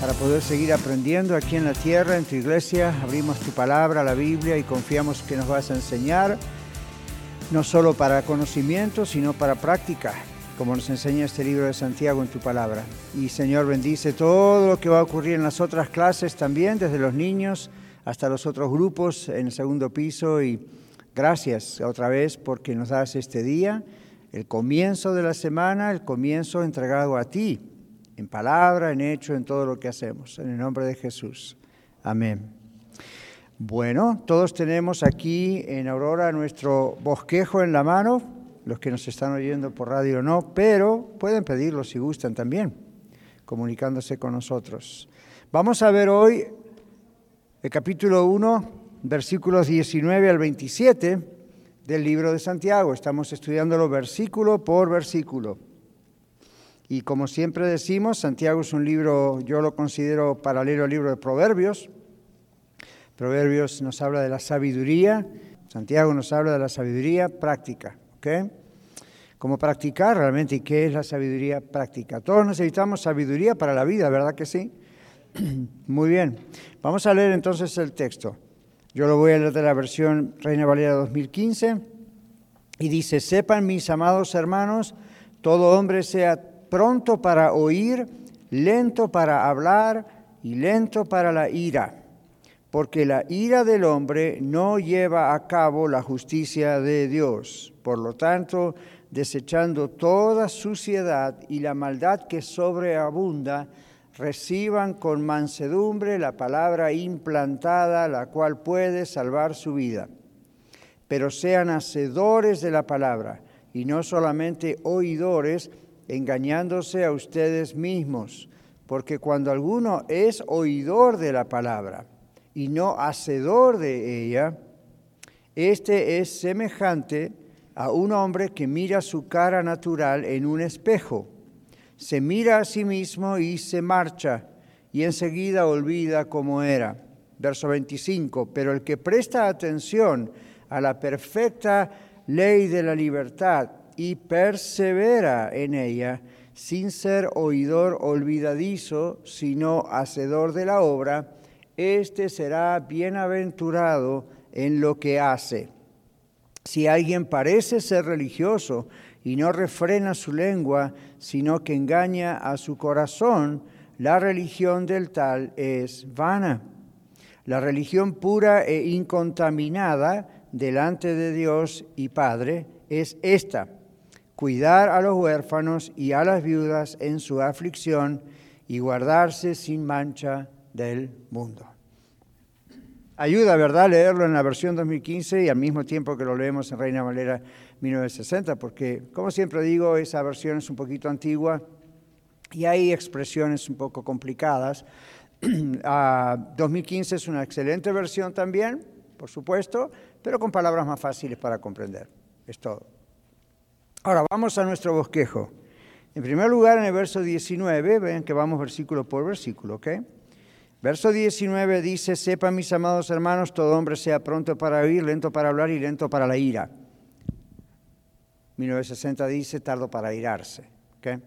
para poder seguir aprendiendo aquí en la tierra, en tu iglesia. Abrimos tu palabra, la Biblia, y confiamos que nos vas a enseñar, no solo para conocimiento, sino para práctica, como nos enseña este libro de Santiago en tu palabra. Y Señor, bendice todo lo que va a ocurrir en las otras clases también, desde los niños hasta los otros grupos en el segundo piso. Y gracias otra vez porque nos das este día, el comienzo de la semana, el comienzo entregado a ti en palabra, en hecho, en todo lo que hacemos. En el nombre de Jesús. Amén. Bueno, todos tenemos aquí en Aurora nuestro bosquejo en la mano, los que nos están oyendo por radio no, pero pueden pedirlo si gustan también, comunicándose con nosotros. Vamos a ver hoy el capítulo 1, versículos 19 al 27 del libro de Santiago. Estamos estudiándolo versículo por versículo. Y como siempre decimos, Santiago es un libro, yo lo considero paralelo al libro de Proverbios. Proverbios nos habla de la sabiduría, Santiago nos habla de la sabiduría práctica. ¿ok? ¿Cómo practicar realmente? ¿Y qué es la sabiduría práctica? Todos necesitamos sabiduría para la vida, ¿verdad que sí? Muy bien. Vamos a leer entonces el texto. Yo lo voy a leer de la versión Reina Valera 2015 y dice, sepan mis amados hermanos, todo hombre sea pronto para oír, lento para hablar y lento para la ira, porque la ira del hombre no lleva a cabo la justicia de Dios. Por lo tanto, desechando toda suciedad y la maldad que sobreabunda, reciban con mansedumbre la palabra implantada, la cual puede salvar su vida. Pero sean hacedores de la palabra y no solamente oidores, engañándose a ustedes mismos, porque cuando alguno es oidor de la palabra y no hacedor de ella, este es semejante a un hombre que mira su cara natural en un espejo. Se mira a sí mismo y se marcha y enseguida olvida cómo era. Verso 25, pero el que presta atención a la perfecta ley de la libertad y persevera en ella, sin ser oidor olvidadizo, sino hacedor de la obra, éste será bienaventurado en lo que hace. Si alguien parece ser religioso y no refrena su lengua, sino que engaña a su corazón, la religión del tal es vana. La religión pura e incontaminada delante de Dios y Padre es esta cuidar a los huérfanos y a las viudas en su aflicción y guardarse sin mancha del mundo. Ayuda, ¿verdad?, leerlo en la versión 2015 y al mismo tiempo que lo leemos en Reina Valera 1960, porque, como siempre digo, esa versión es un poquito antigua y hay expresiones un poco complicadas. 2015 ah, es una excelente versión también, por supuesto, pero con palabras más fáciles para comprender. Es todo. Ahora vamos a nuestro bosquejo. En primer lugar, en el verso 19, ven que vamos versículo por versículo, ¿ok? Verso 19 dice, sepan mis amados hermanos, todo hombre sea pronto para oír, lento para hablar y lento para la ira. 1960 dice, tardo para irarse. ¿ok?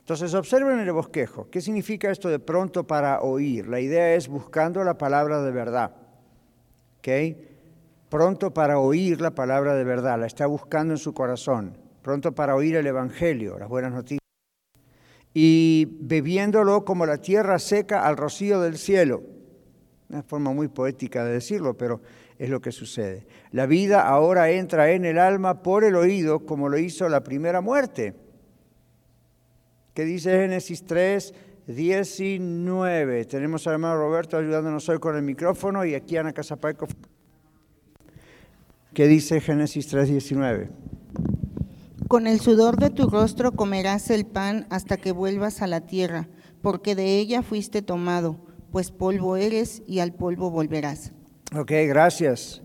Entonces, observen el bosquejo. ¿Qué significa esto de pronto para oír? La idea es buscando la palabra de verdad. ¿ok? Pronto para oír la palabra de verdad, la está buscando en su corazón pronto para oír el Evangelio, las buenas noticias, y bebiéndolo como la tierra seca al rocío del cielo. Una forma muy poética de decirlo, pero es lo que sucede. La vida ahora entra en el alma por el oído, como lo hizo la primera muerte. ¿Qué dice Génesis 3, 19? Tenemos al hermano Roberto ayudándonos hoy con el micrófono y aquí Ana Casapaico. ¿Qué dice Génesis 3, 19? Con el sudor de tu rostro comerás el pan hasta que vuelvas a la tierra, porque de ella fuiste tomado, pues polvo eres y al polvo volverás. Ok, gracias.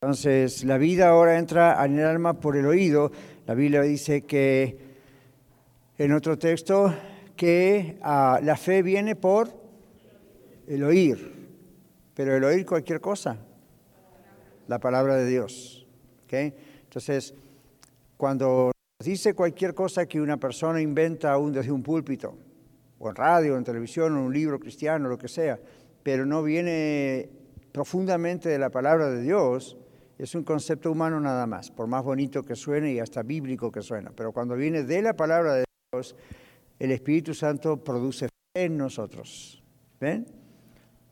Entonces, la vida ahora entra en el alma por el oído. La Biblia dice que en otro texto que ah, la fe viene por el oír, pero el oír cualquier cosa, la palabra de Dios. ¿okay? Entonces, cuando dice cualquier cosa que una persona inventa aún desde un púlpito, o en radio, o en televisión, o en un libro cristiano, lo que sea, pero no viene profundamente de la palabra de Dios, es un concepto humano nada más, por más bonito que suene y hasta bíblico que suena. Pero cuando viene de la palabra de Dios, el Espíritu Santo produce fe en nosotros. ¿Ven?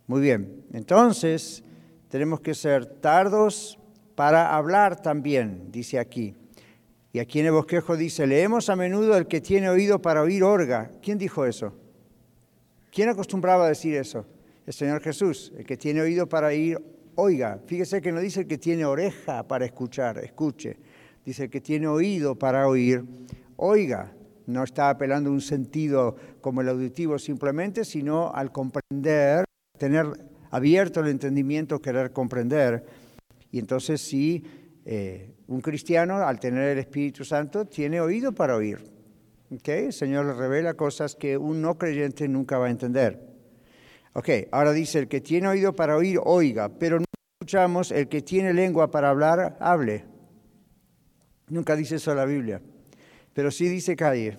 Muy bien. Entonces, tenemos que ser tardos para hablar también, dice aquí. Y aquí en el bosquejo dice, leemos a menudo el que tiene oído para oír orga. ¿Quién dijo eso? ¿Quién acostumbraba a decir eso? el Señor Jesús. El que tiene oído para oír, oiga. Fíjese que no dice el que tiene oreja para escuchar, escuche. Dice el que tiene oído para oír, oiga. No está apelando a un sentido como el auditivo simplemente, sino al comprender, tener abierto el entendimiento, querer comprender. Y entonces sí, eh, un cristiano al tener el Espíritu Santo tiene oído para oír. ¿Okay? El Señor le revela cosas que un no creyente nunca va a entender. Ok, ahora dice, el que tiene oído para oír, oiga, pero no escuchamos, el que tiene lengua para hablar, hable. Nunca dice eso la Biblia, pero sí dice calle.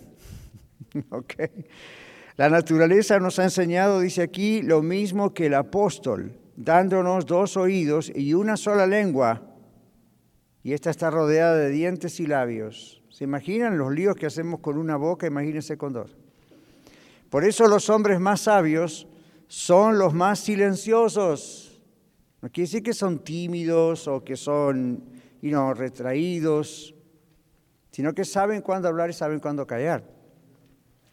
ok. La naturaleza nos ha enseñado, dice aquí, lo mismo que el apóstol, dándonos dos oídos y una sola lengua, y esta está rodeada de dientes y labios. ¿Se imaginan los líos que hacemos con una boca? Imagínense con dos. Por eso los hombres más sabios son los más silenciosos. No quiere decir que son tímidos o que son retraídos, sino que saben cuándo hablar y saben cuándo callar.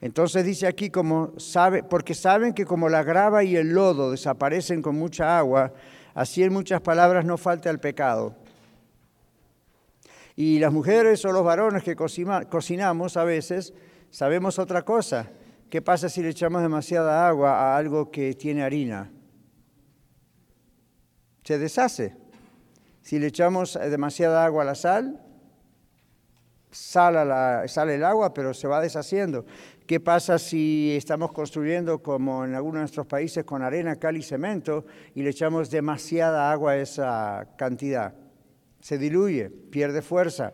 Entonces dice aquí como sabe, porque saben que como la grava y el lodo desaparecen con mucha agua, así en muchas palabras no falta el pecado. Y las mujeres o los varones que cocinamos a veces sabemos otra cosa, ¿Qué pasa si le echamos demasiada agua a algo que tiene harina? Se deshace. Si le echamos demasiada agua a la sal, sale, sale el agua, pero se va deshaciendo. ¿Qué pasa si estamos construyendo, como en algunos de nuestros países, con arena, cal y cemento y le echamos demasiada agua a esa cantidad? Se diluye, pierde fuerza.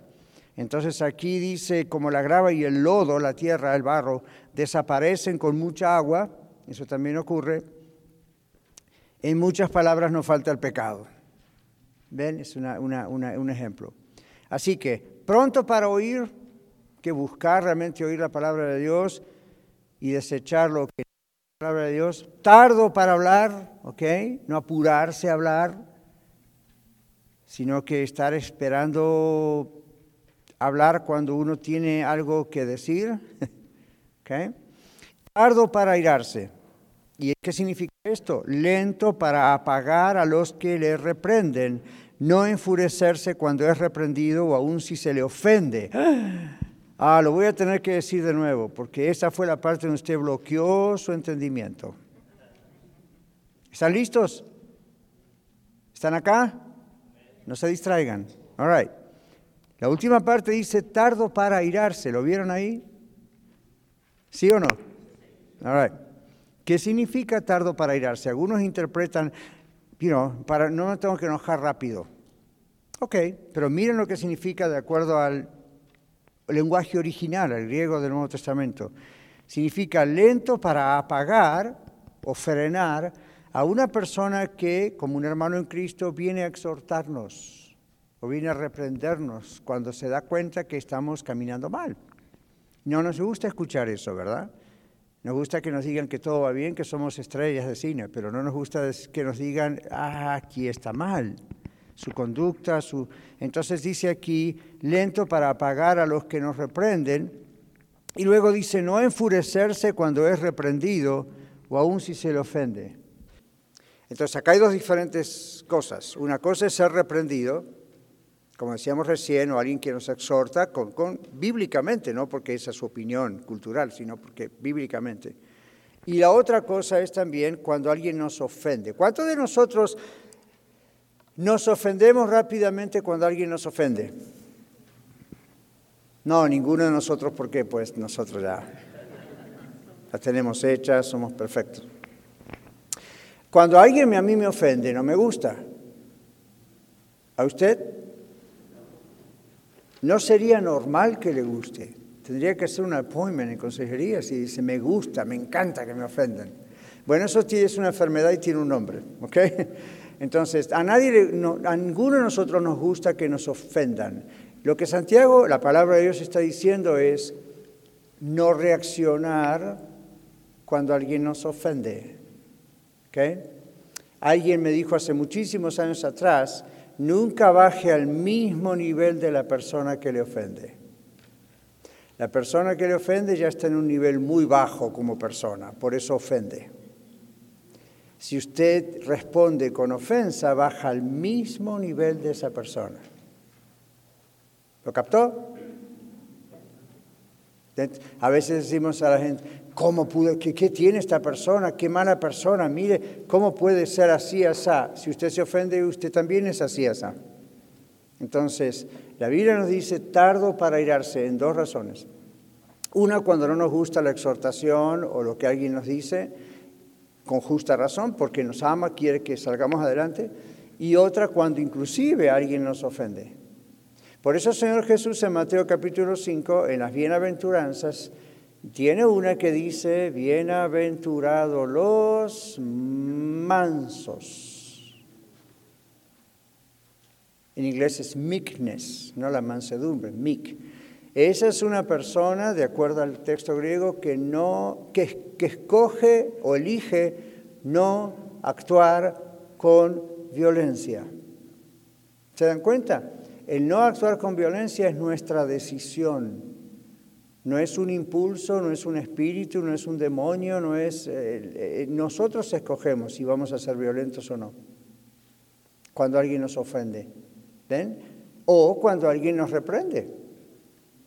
Entonces aquí dice, como la grava y el lodo, la tierra, el barro, desaparecen con mucha agua, eso también ocurre, en muchas palabras no falta el pecado. ¿Ven? Es un ejemplo. Así que, pronto para oír, que buscar realmente oír la palabra de Dios y desechar lo que es la palabra de Dios. Tardo para hablar, ¿ok? No apurarse a hablar, sino que estar esperando hablar cuando uno tiene algo que decir. ¿Okay? Tardo para irarse. ¿Y qué significa esto? Lento para apagar a los que le reprenden, no enfurecerse cuando es reprendido o aún si se le ofende. Ah, lo voy a tener que decir de nuevo, porque esa fue la parte donde usted bloqueó su entendimiento. ¿Están listos? ¿Están acá? No se distraigan. All right. La última parte dice tardo para airarse. ¿Lo vieron ahí? ¿Sí o no? All right. ¿Qué significa tardo para airarse? Algunos interpretan, you para, no me tengo que enojar rápido. Ok, pero miren lo que significa de acuerdo al lenguaje original, al griego del Nuevo Testamento. Significa lento para apagar o frenar a una persona que, como un hermano en Cristo, viene a exhortarnos o viene a reprendernos cuando se da cuenta que estamos caminando mal. No nos gusta escuchar eso, ¿verdad? Nos gusta que nos digan que todo va bien, que somos estrellas de cine, pero no nos gusta que nos digan, ah, aquí está mal, su conducta, su... Entonces dice aquí, lento para apagar a los que nos reprenden, y luego dice, no enfurecerse cuando es reprendido o aún si se le ofende. Entonces acá hay dos diferentes cosas. Una cosa es ser reprendido, como decíamos recién, o alguien que nos exhorta bíblicamente, no porque esa es su opinión cultural, sino porque bíblicamente. Y la otra cosa es también cuando alguien nos ofende. ¿Cuántos de nosotros Nos ofendemos rápidamente cuando alguien nos ofende. No, ninguno de nosotros, ¿por qué? Pues nosotros ya las tenemos hechas, somos perfectos. Cuando alguien a mí me ofende, no me gusta. ¿A usted? No sería normal que le guste. Tendría que hacer un appointment en consejería si dice, me gusta, me encanta que me ofendan. Bueno, eso es una enfermedad y tiene un nombre, ¿ok? Entonces, a nadie, a ninguno de nosotros nos gusta que nos ofendan. Lo que Santiago, la palabra de Dios está diciendo es no reaccionar cuando alguien nos ofende. ¿Okay? Alguien me dijo hace muchísimos años atrás, nunca baje al mismo nivel de la persona que le ofende. La persona que le ofende ya está en un nivel muy bajo como persona, por eso ofende. Si usted responde con ofensa, baja al mismo nivel de esa persona. ¿Lo captó? A veces decimos a la gente, ¿cómo pudo, qué, tiene esta persona? ¿Qué mala persona? Mire, ¿cómo puede ser así, así? Si usted se ofende, usted también es así, así. Entonces, la Biblia nos dice tardo para irarse en dos razones. Una, cuando no nos gusta la exhortación o lo que alguien nos dice, con justa razón, porque nos ama, quiere que salgamos adelante. Y otra, cuando inclusive alguien nos ofende. Por eso el Señor Jesús en Mateo capítulo 5, en las bienaventuranzas, tiene una que dice, bienaventurados los mansos. En inglés es meekness, no la mansedumbre, meek. Esa es una persona, de acuerdo al texto griego, que, no, que, que escoge o elige no actuar con violencia. ¿Se dan cuenta? El no actuar con violencia es nuestra decisión. No es un impulso, no es un espíritu, no es un demonio, no es... Eh, eh, nosotros escogemos si vamos a ser violentos o no. Cuando alguien nos ofende. ¿Ven? O cuando alguien nos reprende.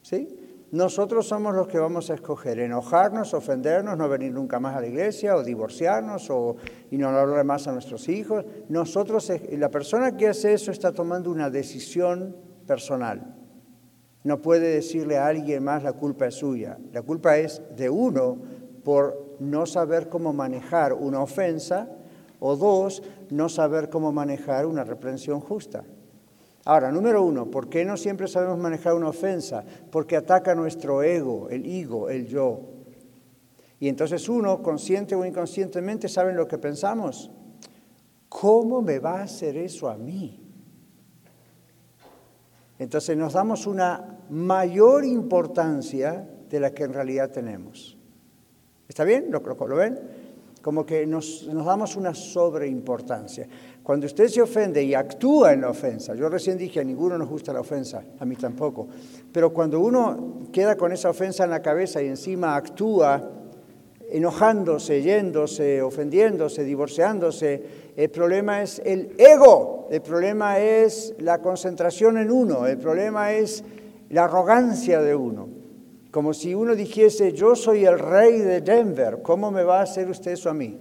¿Sí? Nosotros somos los que vamos a escoger enojarnos, ofendernos, no venir nunca más a la iglesia o divorciarnos o, y no hablar más a nuestros hijos. Nosotros, la persona que hace eso está tomando una decisión personal. No puede decirle a alguien más la culpa es suya. La culpa es de uno por no saber cómo manejar una ofensa o dos, no saber cómo manejar una reprensión justa. Ahora, número uno, ¿por qué no siempre sabemos manejar una ofensa? Porque ataca nuestro ego, el ego, el yo. Y entonces uno, consciente o inconscientemente, sabe lo que pensamos. ¿Cómo me va a hacer eso a mí? Entonces nos damos una mayor importancia de la que en realidad tenemos. ¿Está bien? ¿Lo, lo ven? Como que nos, nos damos una sobreimportancia. Cuando usted se ofende y actúa en la ofensa, yo recién dije, a ninguno nos gusta la ofensa, a mí tampoco, pero cuando uno queda con esa ofensa en la cabeza y encima actúa enojándose, yéndose, ofendiéndose, divorciándose, el problema es el ego, el problema es la concentración en uno, el problema es la arrogancia de uno. Como si uno dijese, yo soy el rey de Denver, ¿cómo me va a hacer usted eso a mí?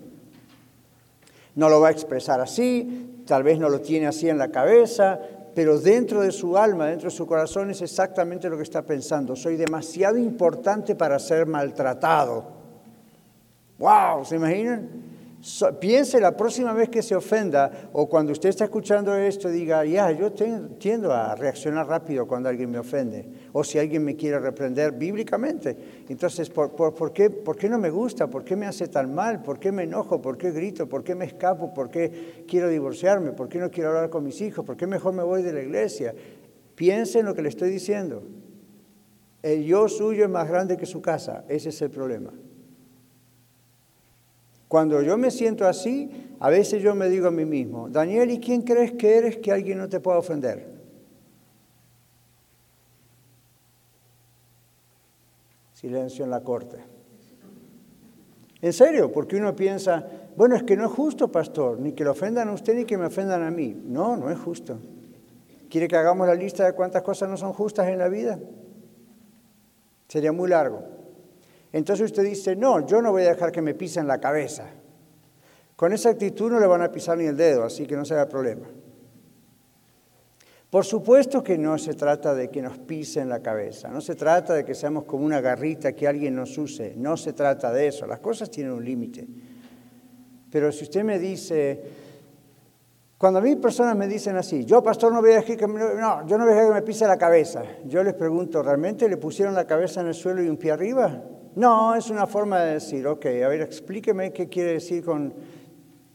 No lo va a expresar así, tal vez no lo tiene así en la cabeza, pero dentro de su alma, dentro de su corazón es exactamente lo que está pensando. Soy demasiado importante para ser maltratado. ¡Wow! ¿Se imaginan? Piense la próxima vez que se ofenda o cuando usted está escuchando esto diga, ya, yo tiendo a reaccionar rápido cuando alguien me ofende o si alguien me quiere reprender bíblicamente. Entonces, ¿por, qué, ¿por qué no me gusta? ¿Por qué me hace tan mal? ¿Por qué me enojo? ¿Por qué grito? ¿Por qué me escapo? ¿Por qué quiero divorciarme? ¿Por qué no quiero hablar con mis hijos? ¿Por qué mejor me voy de la iglesia? Piense en lo que le estoy diciendo. El yo suyo es más grande que su casa. Ese es el problema. Cuando yo me siento así, a veces yo me digo a mí mismo, Daniel, ¿y quién crees que eres que alguien no te pueda ofender? Silencio en la corte. En serio, porque uno piensa, bueno, es que no es justo, pastor, ni que lo ofendan a usted ni que me ofendan a mí. No, no es justo. ¿Quiere que hagamos la lista de cuántas cosas no son justas en la vida? Sería muy largo. Entonces usted dice, no, yo no voy a dejar que me pisen la cabeza. Con esa actitud no le van a pisar ni el dedo, así que no se haga problema. Por supuesto que no se trata de que nos pisen la cabeza, no se trata de que seamos como una garrita que alguien nos use, no se trata de eso, las cosas tienen un límite. Pero si usted me dice, cuando a mí personas me dicen así, yo pastor no voy a dejar que me, no, yo no voy a dejar que me pise la cabeza, yo les pregunto, ¿realmente le pusieron la cabeza en el suelo y un pie arriba? No, es una forma de decir, ok, a ver, explíqueme qué quiere decir con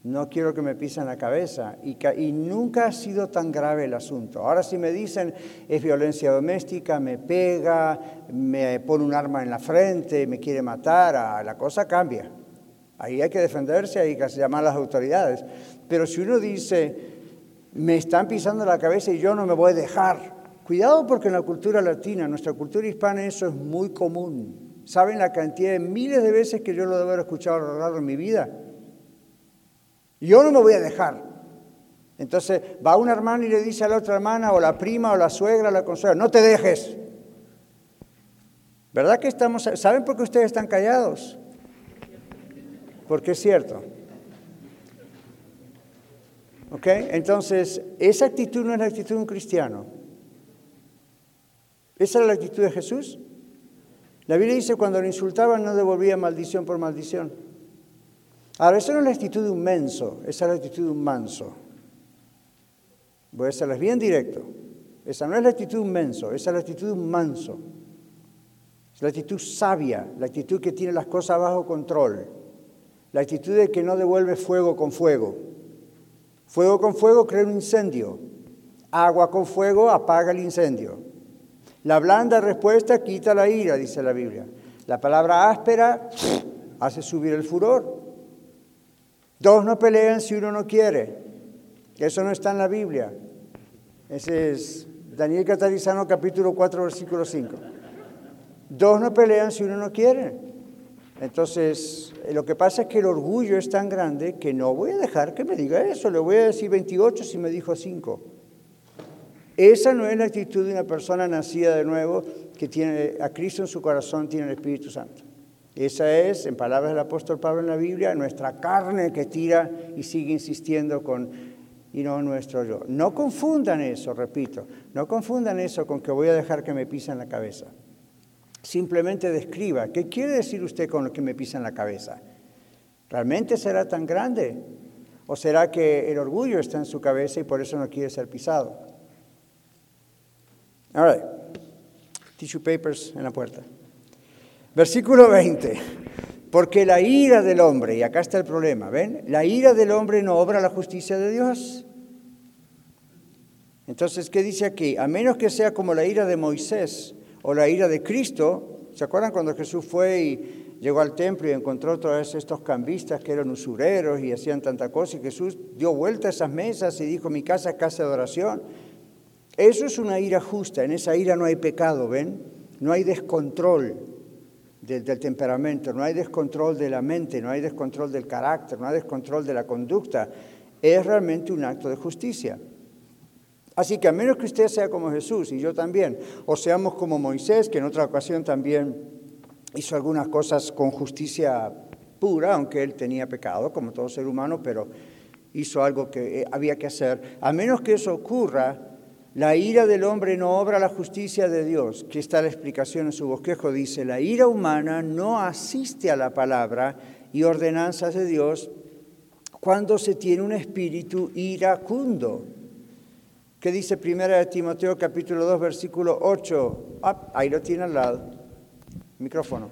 no quiero que me pisen la cabeza. Y, y, nunca ha sido tan grave el asunto. Ahora si me dicen es violencia doméstica, me pega, me pone un arma en la frente, me quiere matar, ah, la cosa cambia. Ahí hay que defenderse, hay que llamar a las autoridades. Pero si uno dice, me están pisando la cabeza y yo no me voy a dejar, cuidado porque en la cultura latina, en nuestra cultura hispana, eso es muy común. ¿Saben la cantidad de miles de veces que yo lo debo haber escuchado a lo largo de mi vida? Yo no me voy a dejar. Entonces va una hermana y le dice a la otra hermana, o la prima, o la suegra, o la consuela, no te dejes. ¿Verdad que estamos, saben por qué ustedes están callados? Porque es cierto. ¿Ok? Entonces, esa actitud no es la actitud de un cristiano. ¿Esa era la actitud de Jesús? La Biblia dice, cuando le insultaban no devolvía maldición por maldición. Ahora, esa no es la actitud de un menso, esa es la actitud de un manso. Voy a serles bien directo. Esa no es la actitud de un menso, esa es la actitud de un manso. Es la actitud sabia, la actitud que tiene las cosas bajo control. La actitud de que no devuelve fuego con fuego. Fuego con fuego crea un incendio. Agua con fuego apaga el incendio. La blanda respuesta quita la ira, dice la Biblia. La palabra áspera hace subir el furor. Dos no pelean si uno no quiere. Eso no está en la Biblia. Ese es Daniel Catarizano capítulo 4 versículo 5. Dos no pelean si uno no quiere. Entonces, eh, lo que pasa es que el orgullo es tan grande que no voy a dejar que me diga eso. Le voy a decir 28 si me dijo 5. Esa no es la actitud de una persona nacida de nuevo que tiene a Cristo en su corazón, tiene el Espíritu Santo. Esa es, en palabras del apóstol Pablo en la Biblia, nuestra carne que tira y sigue insistiendo con, y no nuestro yo. No confundan eso, repito, no confundan eso con que voy a dejar que me pisen la cabeza. Simplemente describa, ¿qué quiere decir usted con lo que me pisa en la cabeza? ¿Realmente será tan grande? ¿O será que el orgullo está en su cabeza y por eso no quiere ser pisado? All right. Tissue papers en la puerta. Versículo 20. Porque la ira del hombre, y acá está el problema, ¿ven? La ira del hombre no obra la justicia de Dios. Entonces, ¿qué dice aquí? A menos que sea como la ira de Moisés o la ira de Cristo. ¿Se acuerdan cuando Jesús fue y llegó al templo y encontró todos estos cambistas que eran usureros y hacían tanta cosa? Y Jesús dio vuelta a esas mesas y dijo, mi casa es casa de oración. Eso es una ira justa, en esa ira no hay pecado, ¿ven? No hay descontrol del, temperamento, no hay descontrol de la mente, no hay descontrol del carácter, no hay descontrol de la conducta. Es realmente un acto de justicia. Así que a menos que usted sea como Jesús y yo también, o seamos como Moisés, que en otra ocasión también hizo algunas cosas con justicia pura, aunque él tenía pecado, como todo ser humano, pero hizo algo que eh, había que hacer. A menos que eso ocurra, la ira del hombre no obra la justicia de Dios. Aquí está la explicación en su bosquejo. Dice, la ira humana no asiste a la palabra y ordenanzas de Dios cuando se tiene un espíritu iracundo. ¿Qué dice Primera de Timoteo capítulo 2 versículo 8? Ah, ahí lo tiene al lado. Micrófono.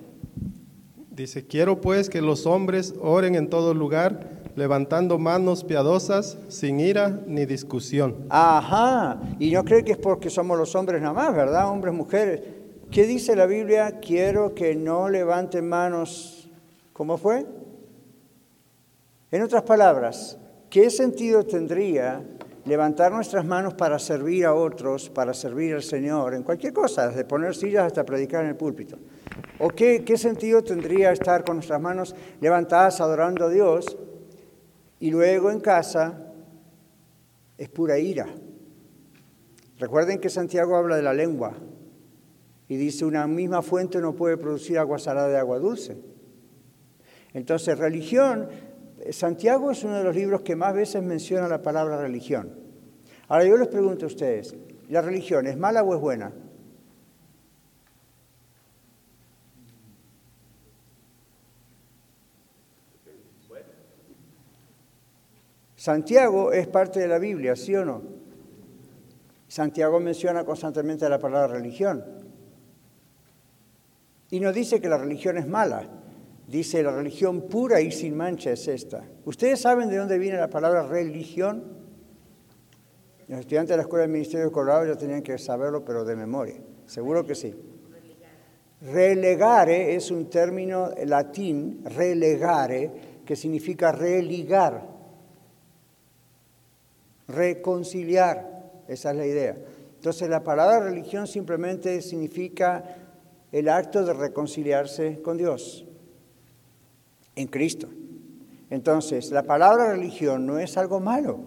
Dice, quiero pues que los hombres oren en todo lugar levantando manos piadosas, sin ira ni discusión. Ajá, y no creo que es porque somos los hombres nada más, ¿verdad? Hombres, mujeres. ¿Qué dice la Biblia? Quiero que no levanten manos. ¿Cómo fue? En otras palabras, ¿qué sentido tendría levantar nuestras manos para servir a otros, para servir al Señor, en cualquier cosa, desde poner sillas hasta predicar en el púlpito? ¿O qué, qué sentido tendría estar con nuestras manos levantadas adorando a Dios y luego en casa es pura ira. Recuerden que Santiago habla de la lengua y dice una misma fuente no puede producir agua salada de agua dulce. Entonces, religión, Santiago es uno de los libros que más veces menciona la palabra religión. Ahora yo les pregunto a ustedes, ¿La religión es mala o es buena? Santiago es parte de la Biblia, ¿sí o no? Santiago menciona constantemente la palabra religión. Y no dice que la religión es mala, dice la religión pura y sin mancha es esta. ¿Ustedes saben de dónde viene la palabra religión? Los estudiantes de la Escuela del Ministerio de Colorado ya tenían que saberlo, pero de memoria. Seguro que sí. Relegare es un término latín, relegare, que significa religar, reconciliar. Esa es la idea. Entonces la palabra religión simplemente significa el acto de reconciliarse con Dios en Cristo. Entonces, la palabra religión no es algo malo.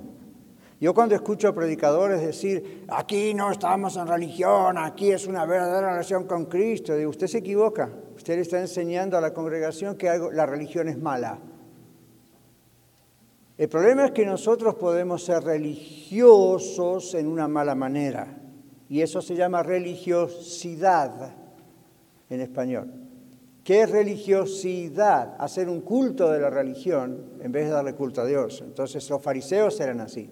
Yo cuando escucho a predicadores decir, aquí no estamos en religión, aquí es una verdadera relación con Cristo, digo, usted se equivoca. Usted le está enseñando a la congregación que la religión es mala. El problema es que nosotros podemos ser religiosos en una mala manera. Y eso se llama religiosidad en español. ¿Qué es religiosidad? Hacer un culto de la religión en vez de darle culto a Dios. Entonces los fariseos eran así.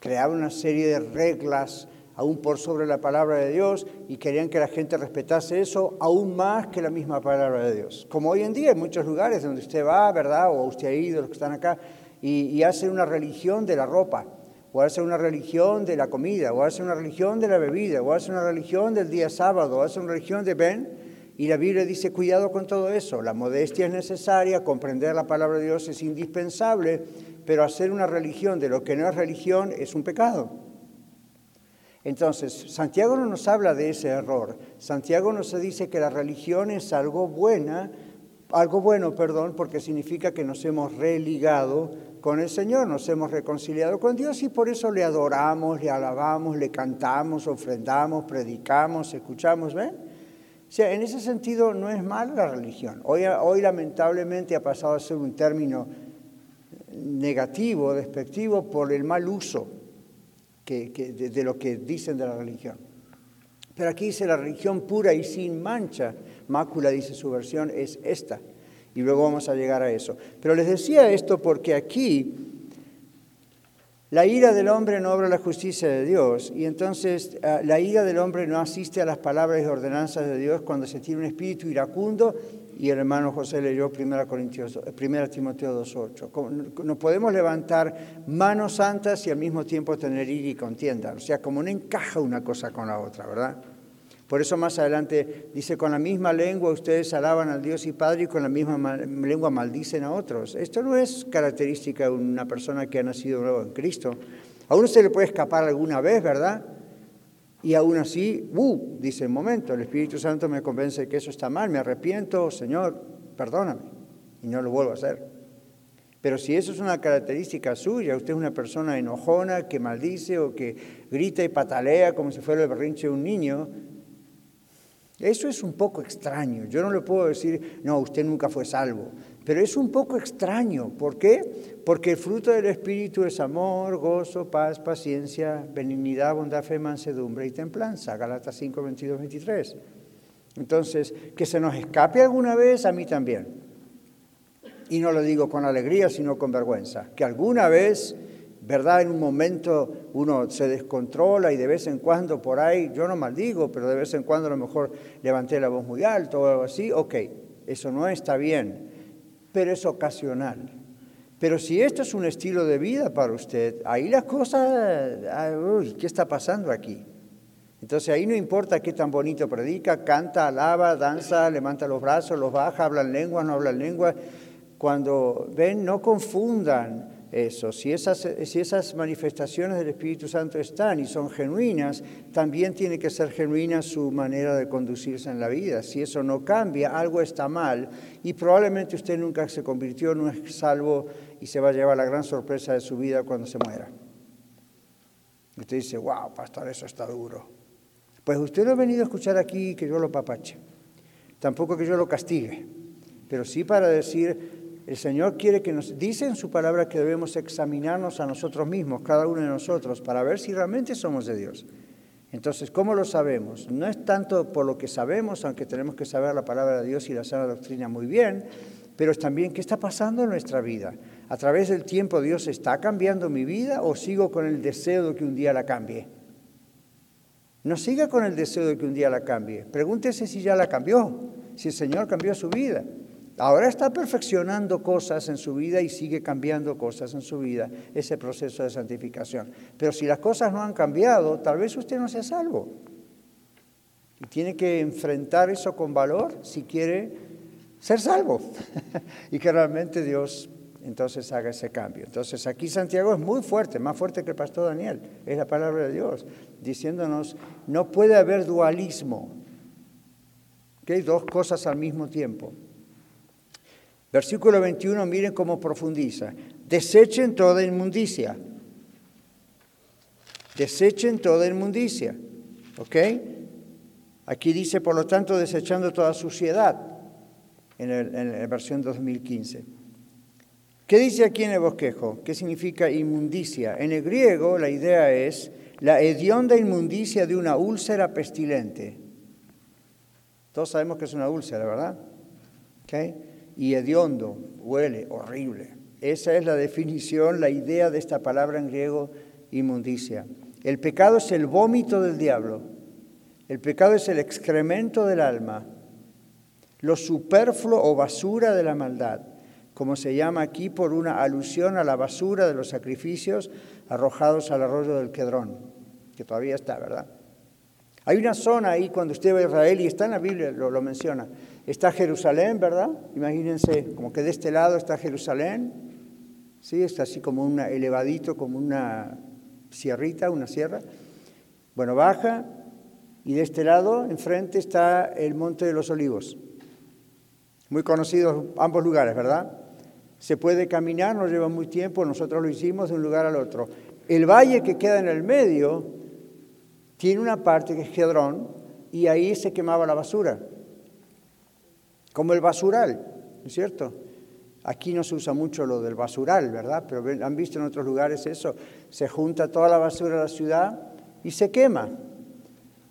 Creaban una serie de reglas aún por sobre la palabra de Dios y querían que la gente respetase eso aún más que la misma palabra de Dios. Como hoy en día en muchos lugares donde usted va, ¿verdad? O usted ha ido, los que están acá, y, y una religión de la ropa o hace una religión de la comida, o hace una religión de la bebida, o hace una religión del día sábado, o hace una religión de ven. Y la Biblia dice, cuidado con todo eso. La modestia es necesaria, comprender la palabra de Dios es indispensable, pero hacer una religión de lo que no es religión es un pecado. Entonces, Santiago no nos habla de ese error. Santiago nos dice que la religión es algo buena, algo bueno, perdón, porque significa que nos hemos religado con el Señor, nos hemos reconciliado con Dios y por eso le adoramos, le alabamos, le cantamos, ofrendamos, predicamos, escuchamos, ¿ven? O sea, en ese sentido no es mal la religión. Hoy, hoy lamentablemente ha pasado a ser un término negativo, despectivo, por el mal uso que, de, de lo que dicen de la religión. Pero aquí dice la religión pura y sin mancha, mácula dice su versión, es esta y luego vamos a llegar a eso. Pero les decía esto porque aquí la ira del hombre no obra la justicia de Dios y entonces ah, la ira del hombre no asiste a las palabras y ordenanzas de Dios cuando se tiene un espíritu iracundo y el hermano José leyó 1, Corintios, 1 Timoteo 2.8. No podemos levantar manos santas y al mismo tiempo tener ira y contienda. O sea, como no encaja una cosa con la otra, ¿verdad? Por eso más adelante dice, con la misma lengua ustedes alaban al Dios y Padre y con la misma lengua maldicen a otros. Esto no es característica de una persona que ha nacido nuevo en Cristo. A uno se le puede escapar alguna vez, ¿verdad? Y aún así, uh, dice el momento, el Espíritu Santo me convence de que eso está mal, me arrepiento, Señor, perdóname, y no lo vuelvo a hacer. Pero si eso es una característica suya, usted es una persona enojona que maldice o que grita y patalea como si fuera el berrinche de un niño, eso es un poco extraño. Yo no le puedo decir, no, usted nunca fue salvo. Pero es un poco extraño. ¿Por qué? Porque el fruto del Espíritu es amor, gozo, paz, paciencia, benignidad, bondad, fe, mansedumbre y templanza. Galatas 5, 22, 23. Entonces, que se nos escape alguna vez, a mí también. Y no lo digo con alegría, sino con vergüenza. Que alguna vez ¿verdad? En un momento uno se descontrola y de vez en cuando por ahí, yo no maldigo, pero de vez en cuando a lo mejor levanté la voz muy alto o algo así, ok, eso no está bien, pero es ocasional. Pero si esto es un estilo de vida para usted, ahí las cosas, uy, ¿qué está pasando aquí? Entonces ahí no importa qué tan bonito predica, canta, alaba, danza, levanta los brazos, los baja, habla en lengua, no habla en lengua. Cuando ven, no confundan eso. Si esas, si esas manifestaciones del Espíritu Santo están y son genuinas, también tiene que ser genuina su manera de conducirse en la vida. Si eso no cambia, algo está mal y probablemente usted nunca se convirtió, no es salvo y se va a llevar la gran sorpresa de su vida cuando se muera. Usted dice, wow, pastor, eso está duro. Pues usted no ha venido a escuchar aquí que yo lo papache, tampoco que yo lo castigue, pero sí para decir, el Señor quiere que nos, dice en su palabra que debemos examinarnos a nosotros mismos, cada uno de nosotros, para ver si realmente somos de Dios. Entonces, ¿cómo lo sabemos? No es tanto por lo que sabemos, aunque tenemos que saber la palabra de Dios y la sana doctrina muy bien, pero es también qué está pasando en nuestra vida. A través del tiempo Dios está cambiando mi vida o sigo con el deseo de que un día la cambie. No siga con el deseo de que un día la cambie. Pregúntese si ya la cambió, si el Señor cambió su vida. Ahora está perfeccionando cosas en su vida y sigue cambiando cosas en su vida, ese proceso de santificación. Pero si las cosas no han cambiado, tal vez usted no sea salvo. Y tiene que enfrentar eso con valor si quiere ser salvo. y que realmente Dios entonces haga ese cambio. Entonces aquí Santiago es muy fuerte, más fuerte que el pastor Daniel. Es la palabra de Dios, diciéndonos, no puede haber dualismo. hay Dos cosas al mismo tiempo. Versículo 21, miren cómo profundiza. Desechen toda inmundicia. Desechen toda inmundicia. ¿Ok? Aquí dice, por lo tanto, desechando toda suciedad, en, la versión 2015. ¿Qué dice aquí en el bosquejo? ¿Qué significa inmundicia? En el griego la idea es la hedionda inmundicia de una úlcera pestilente. Todos sabemos que es una úlcera, ¿verdad? ¿Okay? Y hediondo, huele horrible. Esa es la definición, la idea de esta palabra en griego, inmundicia. El pecado es el vómito del diablo. El pecado es el excremento del alma, lo superfluo o basura de la maldad, como se llama aquí por una alusión a la basura de los sacrificios arrojados al arroyo del Quedrón, que todavía está, ¿verdad? Hay una zona ahí cuando usted va a Israel, y está en la Biblia, lo, lo menciona, Está Jerusalén, ¿verdad? Imagínense, como que de este lado está Jerusalén, ¿sí? Está así como un elevadito, como una sierrita, una sierra. Bueno, baja y de este lado, enfrente, está el Monte de los Olivos. Muy conocidos ambos lugares, ¿verdad? Se puede caminar, no lleva muy tiempo, nosotros lo hicimos de un lugar al otro. El valle que queda en el medio tiene una parte que es Gedrón y ahí se quemaba la basura como el basural, ¿no es cierto? Aquí no se usa mucho lo del basural, ¿verdad? Pero han visto en otros lugares eso. Se junta toda la basura de la ciudad y se quema.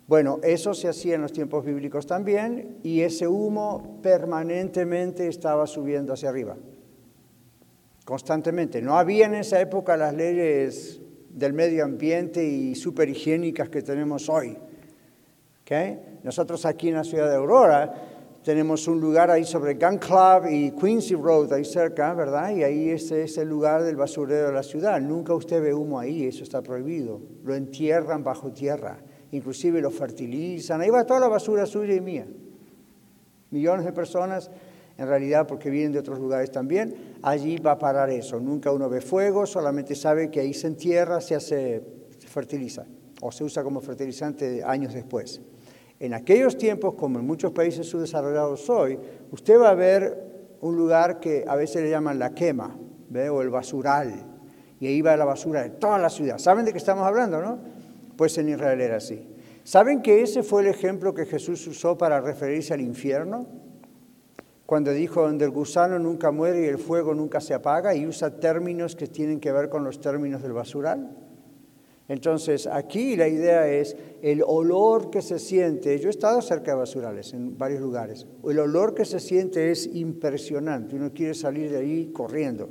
Bueno, eso se hacía en los tiempos bíblicos también y ese humo permanentemente estaba subiendo hacia arriba. Constantemente. No había en esa época las leyes del medio ambiente y higiénicas que tenemos hoy. ¿Okay? Nosotros aquí en la ciudad de Aurora tenemos un lugar ahí sobre Gun Club y Quincy Road, ahí cerca, ¿verdad? Y ahí ese es el lugar del basurero de la ciudad. Nunca usted ve humo ahí, eso está prohibido. Lo entierran bajo tierra, inclusive lo fertilizan. Ahí va toda la basura suya y mía. Millones de personas, en realidad porque vienen de otros lugares también, allí va a parar eso. Nunca uno ve fuego, solamente sabe que ahí se entierra, se hace, se fertiliza o se usa como fertilizante años después. En aquellos tiempos, como en muchos países subdesarrollados hoy, usted va a ver un lugar que a veces le llaman la quema, ¿ve? o el basural, y ahí va la basura de toda la ciudad. ¿Saben de qué estamos hablando, no? Pues en Israel era así. ¿Saben que ese fue el ejemplo que Jesús usó para referirse al infierno? Cuando dijo, donde el gusano nunca muere y el fuego nunca se apaga, y usa términos que tienen que ver con los términos del basural. Entonces, aquí la idea es el olor que se siente. Yo he estado cerca de basurales en varios lugares. El olor que se siente es impresionante. Uno quiere salir de ahí corriendo.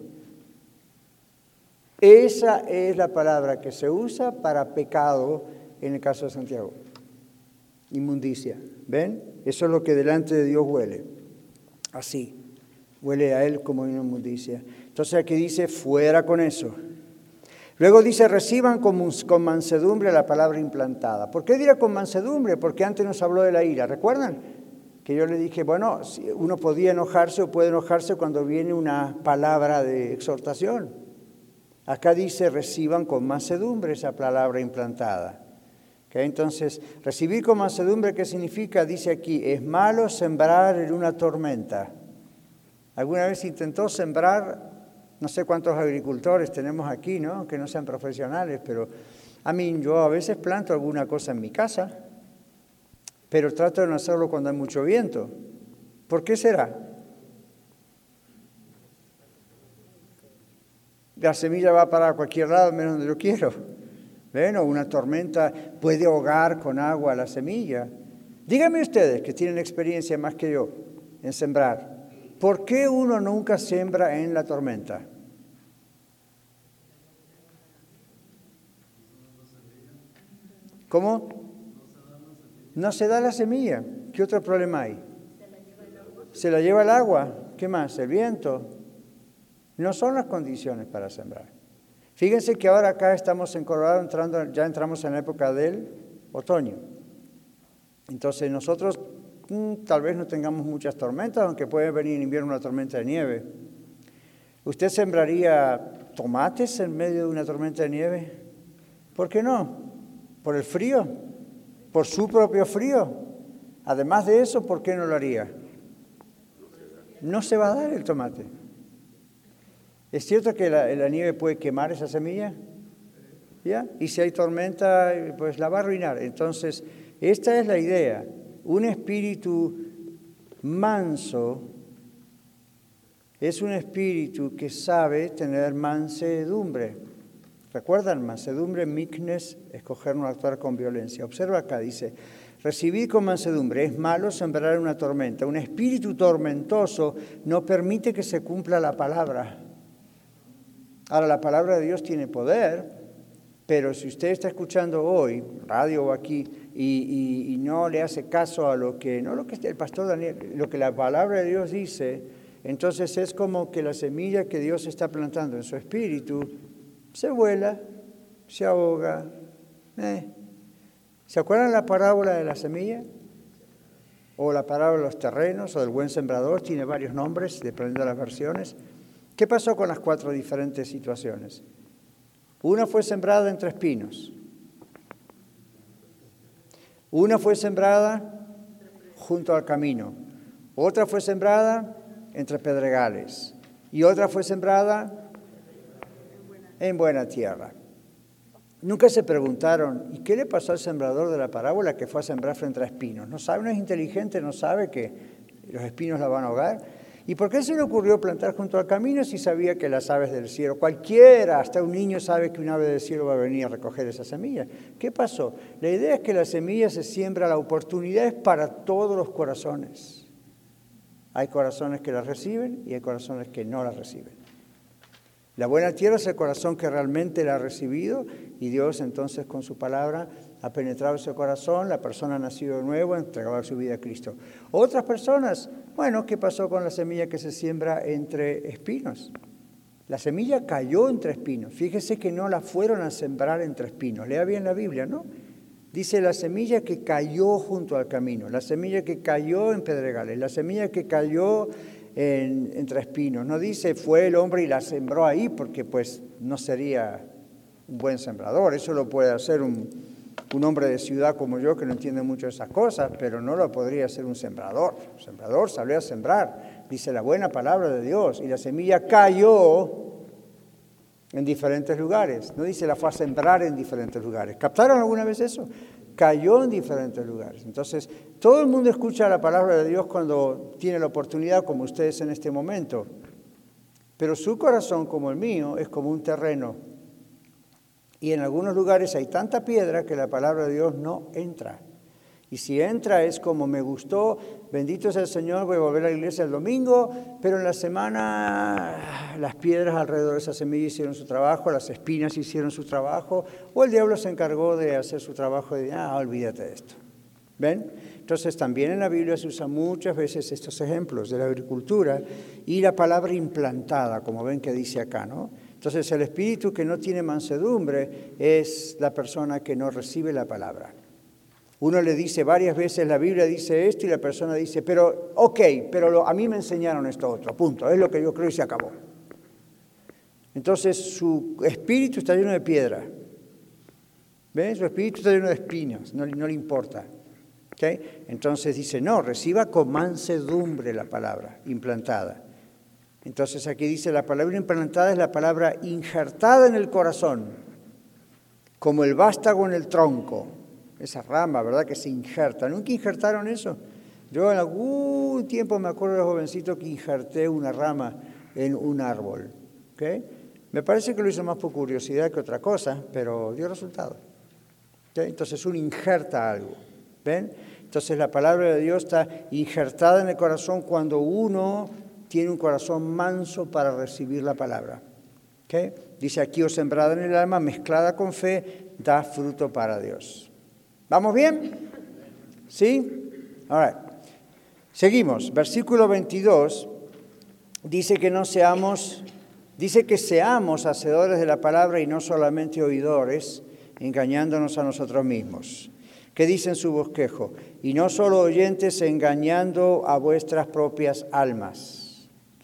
Esa es la palabra que se usa para pecado en el caso de Santiago. Inmundicia. ¿Ven? Eso es lo que delante de Dios huele. Así. Huele a Él como una inmundicia. Entonces aquí dice, fuera con eso. Luego dice, reciban con, mansedumbre la palabra implantada. ¿Por qué dirá con mansedumbre? Porque antes nos habló de la ira. ¿Recuerdan? Que yo le dije, bueno, uno podía enojarse o puede enojarse cuando viene una palabra de exhortación. Acá dice, reciban con mansedumbre esa palabra implantada. Entonces, recibir con mansedumbre, ¿qué significa? Dice aquí, es malo sembrar en una tormenta. ¿Alguna vez intentó sembrar no sé cuántos agricultores tenemos aquí, ¿no? Que no sean profesionales, pero a mí yo a veces planto alguna cosa en mi casa, pero trato de no hacerlo cuando hay mucho viento. ¿Por qué será? La semilla va a parar a cualquier lado menos donde yo quiero. Bueno, una tormenta puede ahogar con agua la semilla. Díganme ustedes, que tienen experiencia más que yo en sembrar, ¿por qué uno nunca siembra en la tormenta? ¿Cómo? No se da la semilla. ¿Qué otro problema hay? Se la lleva el agua. ¿Qué más? El viento. No son las condiciones para sembrar. Fíjense que ahora acá estamos en Colorado, entrando, ya entramos en la época del otoño. Entonces nosotros mm, tal vez no tengamos muchas tormentas, aunque puede venir en invierno una tormenta de nieve. ¿Usted sembraría tomates en medio de una tormenta de nieve? ¿Por qué no? ¿Por el frío? ¿Por su propio frío? Además de eso, ¿por qué no lo haría? No se va a dar el tomate. ¿Es cierto que la, nieve puede quemar esa semilla? ¿Ya? Y si hay tormenta, pues la va a arruinar. Entonces, esta es la idea. Un espíritu manso es un espíritu que sabe tener mansedumbre. ¿Recuerdan? Mansedumbre, meekness, escoger no actuar con violencia. Observa acá, dice, recibir con mansedumbre. Es malo sembrar una tormenta. Un espíritu tormentoso no permite que se cumpla la palabra. Ahora, la palabra de Dios tiene poder, pero si usted está escuchando hoy, radio o aquí, y, no le hace caso a lo que, no lo que el pastor Daniel, lo que la palabra de Dios dice, entonces es como que la semilla que Dios está plantando en su espíritu se vuela, se ahoga. Eh. ¿Se acuerdan la parábola de la semilla? O la parábola de los terrenos o del buen sembrador, tiene varios nombres, dependiendo de las versiones. ¿Qué pasó con las cuatro diferentes situaciones? Una fue sembrada entre espinos. Una fue sembrada junto al camino. Otra fue sembrada entre pedregales. Y otra fue sembrada en buena tierra. Nunca se preguntaron, ¿y qué le pasó al sembrador de la parábola que fue a sembrar frente a espinos? ¿No sabe, no es inteligente, no sabe que los espinos la van a ahogar? ¿Y por qué se le ocurrió plantar junto al camino si sabía que las aves del cielo, cualquiera, hasta un niño sabe que un ave del cielo va a venir a recoger esa semilla? ¿Qué pasó? La idea es que la semilla se siembra, la oportunidad es para todos los corazones. Hay corazones que la reciben y hay corazones que no la reciben. La buena tierra es el corazón que realmente la ha recibido y Dios entonces con su palabra ha penetrado ese corazón, la persona ha nacido de nuevo, ha entregado su vida a Cristo. Otras personas, bueno, ¿qué pasó con la semilla que se siembra entre espinos? La semilla cayó entre espinos. Fíjese que no la fueron a sembrar entre espinos. Lea bien la Biblia, ¿no? Dice la semilla que cayó junto al camino, la semilla que cayó en pedregales, la semilla que cayó en, entre espinos. No dice fue el hombre y la sembró ahí porque pues no sería un buen sembrador. Eso lo puede hacer un, un hombre de ciudad como yo que no entiende mucho esas cosas, pero no lo podría ser un sembrador. Un sembrador salió a sembrar, dice la buena palabra de Dios, y la semilla cayó en diferentes lugares. No dice la fue a sembrar en diferentes lugares. ¿Captaron alguna vez eso? Cayó en diferentes lugares. Entonces, todo el mundo escucha la palabra de Dios cuando tiene la oportunidad, como ustedes en este momento. Pero su corazón, como el mío, es como un terreno y en algunos lugares hay tanta piedra que la palabra de Dios no entra. Y si entra es como me gustó, bendito sea el Señor, voy a volver a la iglesia el domingo, pero en la semana las piedras alrededor de esa semilla hicieron su trabajo, las espinas hicieron su trabajo, o el diablo se encargó de hacer su trabajo y de, ah, olvídate de esto. ¿Ven? Entonces también en la Biblia se usan muchas veces estos ejemplos de la agricultura y la palabra implantada, como ven que dice acá, ¿no? Entonces el espíritu que no tiene mansedumbre es la persona que no recibe la palabra. Uno le dice varias veces, la Biblia dice esto y la persona dice, pero ok, pero a mí me enseñaron esto otro, punto, es lo que yo creo y se acabó. Entonces su espíritu está lleno de piedra. ¿Ven? Su espíritu está lleno de espinos, no, no le importa. ¿Okay? Entonces dice, no, reciba con mansedumbre la palabra implantada. Entonces aquí dice, la palabra implantada es la palabra injertada en el corazón, como el vástago en el tronco, esa rama, ¿verdad? Que se injerta. ¿Nunca injertaron eso? Yo en algún tiempo me acuerdo de jovencito que injerté una rama en un árbol. ¿okay? Me parece que lo hizo más por curiosidad que otra cosa, pero dio resultado. Entonces uno injerta algo. ¿Ven? Entonces la palabra de Dios está injertada en el corazón cuando uno tiene un corazón manso para recibir la palabra. Dice aquí, o sembrada en el alma, mezclada con fe, da fruto para Dios. ¿Vamos bien? ¿Sí? Ahora, Seguimos. Versículo 22 dice que no seamos, dice que seamos hacedores de la palabra y no solamente oidores, engañándonos a nosotros mismos. ¿Qué dice en su bosquejo? Y no solo oyentes engañando a vuestras propias almas.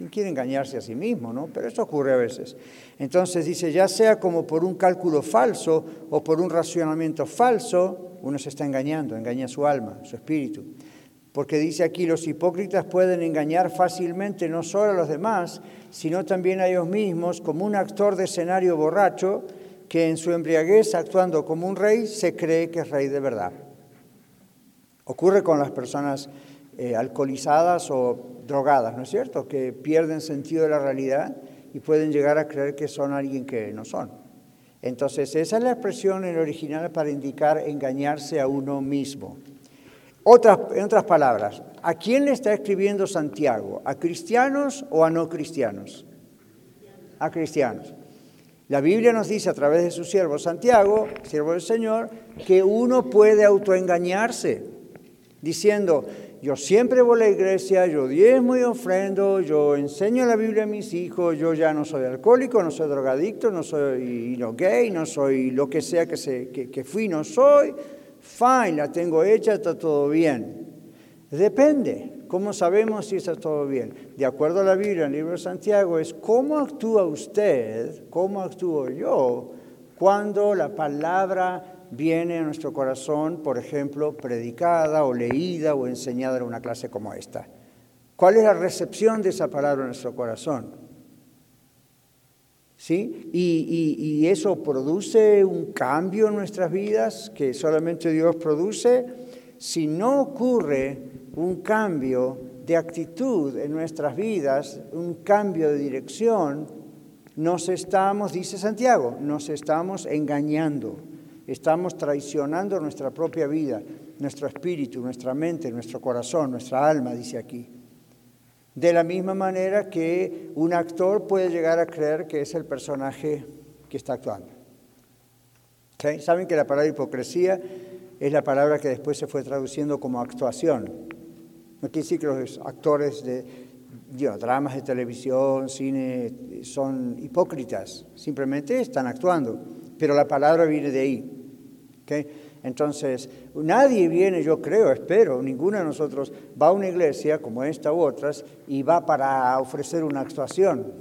¿Quién quiere engañarse a sí mismo, no? Pero eso ocurre a veces. Entonces dice, ya sea como por un cálculo falso o por un racionamiento falso, uno se está engañando, engaña su alma, su espíritu. Porque dice aquí, los hipócritas pueden engañar fácilmente no solo a los demás, sino también a ellos mismos, como un actor de escenario borracho que en su embriaguez, actuando como un rey, se cree que es rey de verdad. Ocurre con las personas eh, alcoholizadas o drogadas, ¿no es cierto? Que pierden sentido de la realidad y pueden llegar a creer que son alguien que no son. Entonces, esa es la expresión en el original para indicar engañarse a uno mismo. en otras palabras, ¿a quién le está escribiendo Santiago? ¿A cristianos o a no cristianos? A cristianos. La Biblia nos dice a través de su siervo Santiago, siervo del Señor, que uno puede autoengañarse, diciendo, yo siempre voy a la iglesia, yo diezmo y ofrendo, yo enseño la Biblia a mis hijos, yo ya no soy alcohólico, no soy drogadicto, no soy no gay, no soy lo que sea que, se, que, que fui, no soy. Fine, la tengo hecha, está todo bien. Depende. ¿Cómo sabemos si está todo bien? De acuerdo a la Biblia, en el libro de Santiago, es cómo actúa usted, cómo actúo yo, cuando la palabra viene a nuestro corazón, por ejemplo, predicada o leída o enseñada en una clase como esta. ¿Cuál es la recepción de esa palabra en nuestro corazón? ¿Sí? Y, y eso produce un cambio en nuestras vidas que solamente Dios produce. Si no ocurre, un cambio de actitud en nuestras vidas, un cambio de dirección, nos estamos, dice Santiago, nos estamos engañando, estamos traicionando nuestra propia vida, nuestro espíritu, nuestra mente, nuestro corazón, nuestra alma, dice aquí. De la misma manera que un actor puede llegar a creer que es el personaje que está actuando. ¿Saben que la palabra hipocresía es la palabra que después se fue traduciendo como actuación? No quiere que los actores de dramas de televisión, cine, son hipócritas, simplemente están actuando, pero la palabra viene de ahí. Entonces, nadie viene, yo creo, espero, ninguno de nosotros va a una iglesia como esta u otras y va para ofrecer una actuación.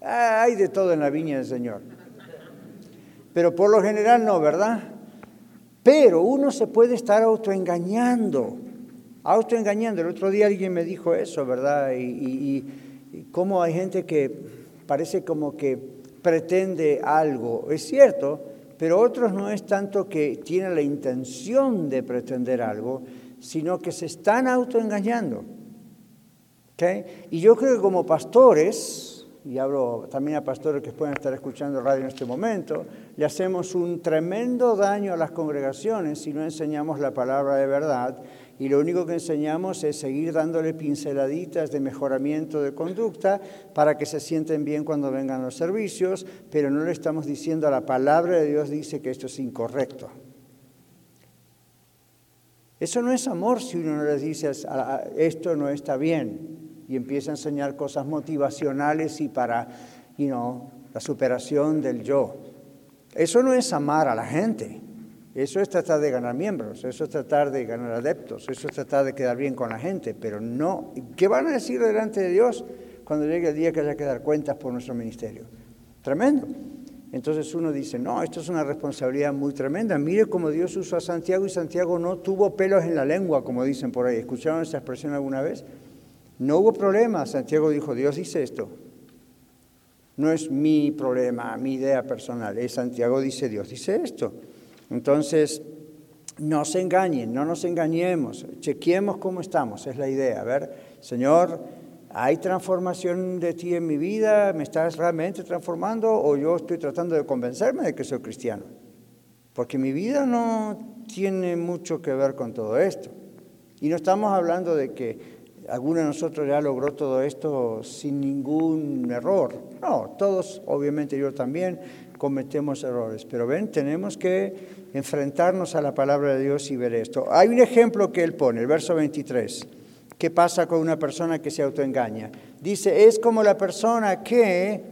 Ah, hay de todo en la viña del Señor. Pero por lo general no, ¿verdad? Pero uno se puede estar autoengañando autoengañando. El otro día alguien me dijo eso, ¿verdad? Y, cómo hay gente que parece como que pretende algo. Es cierto, pero otros no es tanto que tienen la intención de pretender algo, sino que se están autoengañando. Y yo creo que como pastores, y hablo también a pastores que pueden estar escuchando radio en este momento, le hacemos un tremendo daño a las congregaciones si no enseñamos la palabra de verdad y lo único que enseñamos es seguir dándole pinceladitas de mejoramiento de conducta para que se sienten bien cuando vengan los servicios, pero no le estamos diciendo a la palabra de Dios dice que esto es incorrecto. Eso no es amor si uno no les dice esto no está bien y empieza a enseñar cosas motivacionales y para you know, la superación del yo. Eso no es amar a la gente. Eso es tratar de ganar miembros, eso es tratar de ganar adeptos, eso es tratar de quedar bien con la gente, pero no. ¿Qué van a decir delante de Dios cuando llegue el día que haya que dar cuentas por nuestro ministerio? Tremendo. Entonces uno dice, no, esto es una responsabilidad muy tremenda. Mire cómo Dios usó a Santiago y Santiago no tuvo pelos en la lengua, como dicen por ahí. ¿Escucharon esa expresión alguna vez? No hubo problema. Santiago dijo, Dios dice esto. No es mi problema, mi idea personal. Es Santiago dice, Dios dice esto. Entonces, no se engañen, no nos engañemos, chequeemos cómo estamos, es la idea. A ver, Señor, ¿hay transformación de ti en mi vida? ¿Me estás realmente transformando o yo estoy tratando de convencerme de que soy cristiano? porque mi vida no tiene mucho que ver con todo esto. Y no estamos hablando de que alguno de nosotros ya logró todo esto sin ningún error. No, todos, obviamente yo también, cometemos errores. Pero ven, tenemos que enfrentarnos a la palabra de Dios y ver esto. Hay un ejemplo que él pone, el verso 23. ¿Qué pasa con una persona que se autoengaña? Dice, es como la persona que,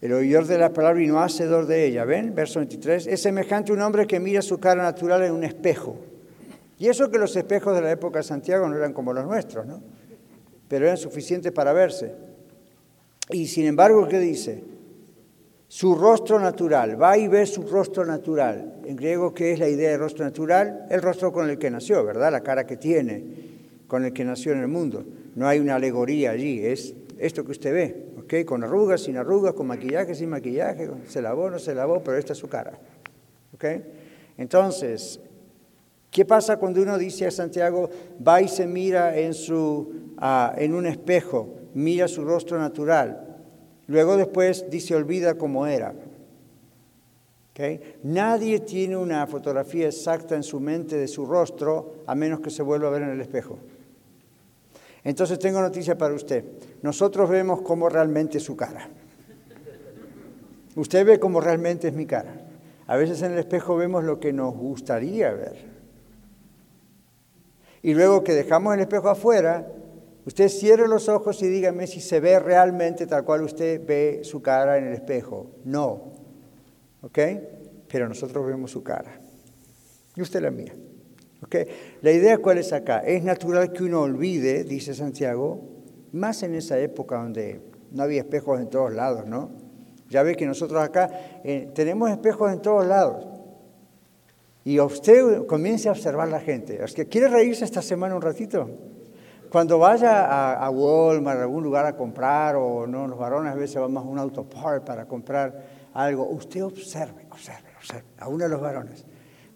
el oidor de la palabra y no hacedor de ella, ¿ven? Verso 23, es semejante a un hombre que mira su cara natural en un espejo. Y eso que los espejos de la época de Santiago no eran como los nuestros, ¿no? Pero eran suficientes para verse. Y sin embargo, ¿qué dice? Su rostro natural, va y ve su rostro natural. En griego, ¿qué es la idea de rostro natural? El rostro con el que nació, ¿verdad? La cara que tiene, con el que nació en el mundo. No hay una alegoría allí, es esto que usted ve, ¿ok? Con arrugas, sin arrugas, con maquillaje, sin maquillaje, se lavó, no se lavó, pero esta es su cara, ¿ok? Entonces, ¿Qué pasa cuando uno dice a Santiago, va y se mira en, su, ah, en un espejo, mira su rostro natural, luego después dice, olvida cómo era? Nadie tiene una fotografía exacta en su mente de su rostro a menos que se vuelva a ver en el espejo. Entonces tengo noticia para usted. Nosotros vemos cómo realmente es su cara. Usted ve cómo realmente es mi cara. A veces en el espejo vemos lo que nos gustaría ver. Y luego que dejamos el espejo afuera, usted cierre los ojos y dígame si se ve realmente tal cual usted ve su cara en el espejo. No. ¿Ok? Pero nosotros vemos su cara. Y usted la mía. ¿Ok? La idea cuál es acá. Es natural que uno olvide, dice Santiago, más en esa época donde no había espejos en todos lados, ¿no? Ya ve que nosotros acá eh, tenemos espejos en todos lados. Y usted comience a observar la gente. ¿Es que quiere reírse esta semana un ratito? Cuando vaya a, a, Walmart, a algún lugar a comprar, o no, los varones a veces vamos a un autopart para comprar algo, usted observe, observe, observe, a uno de los varones.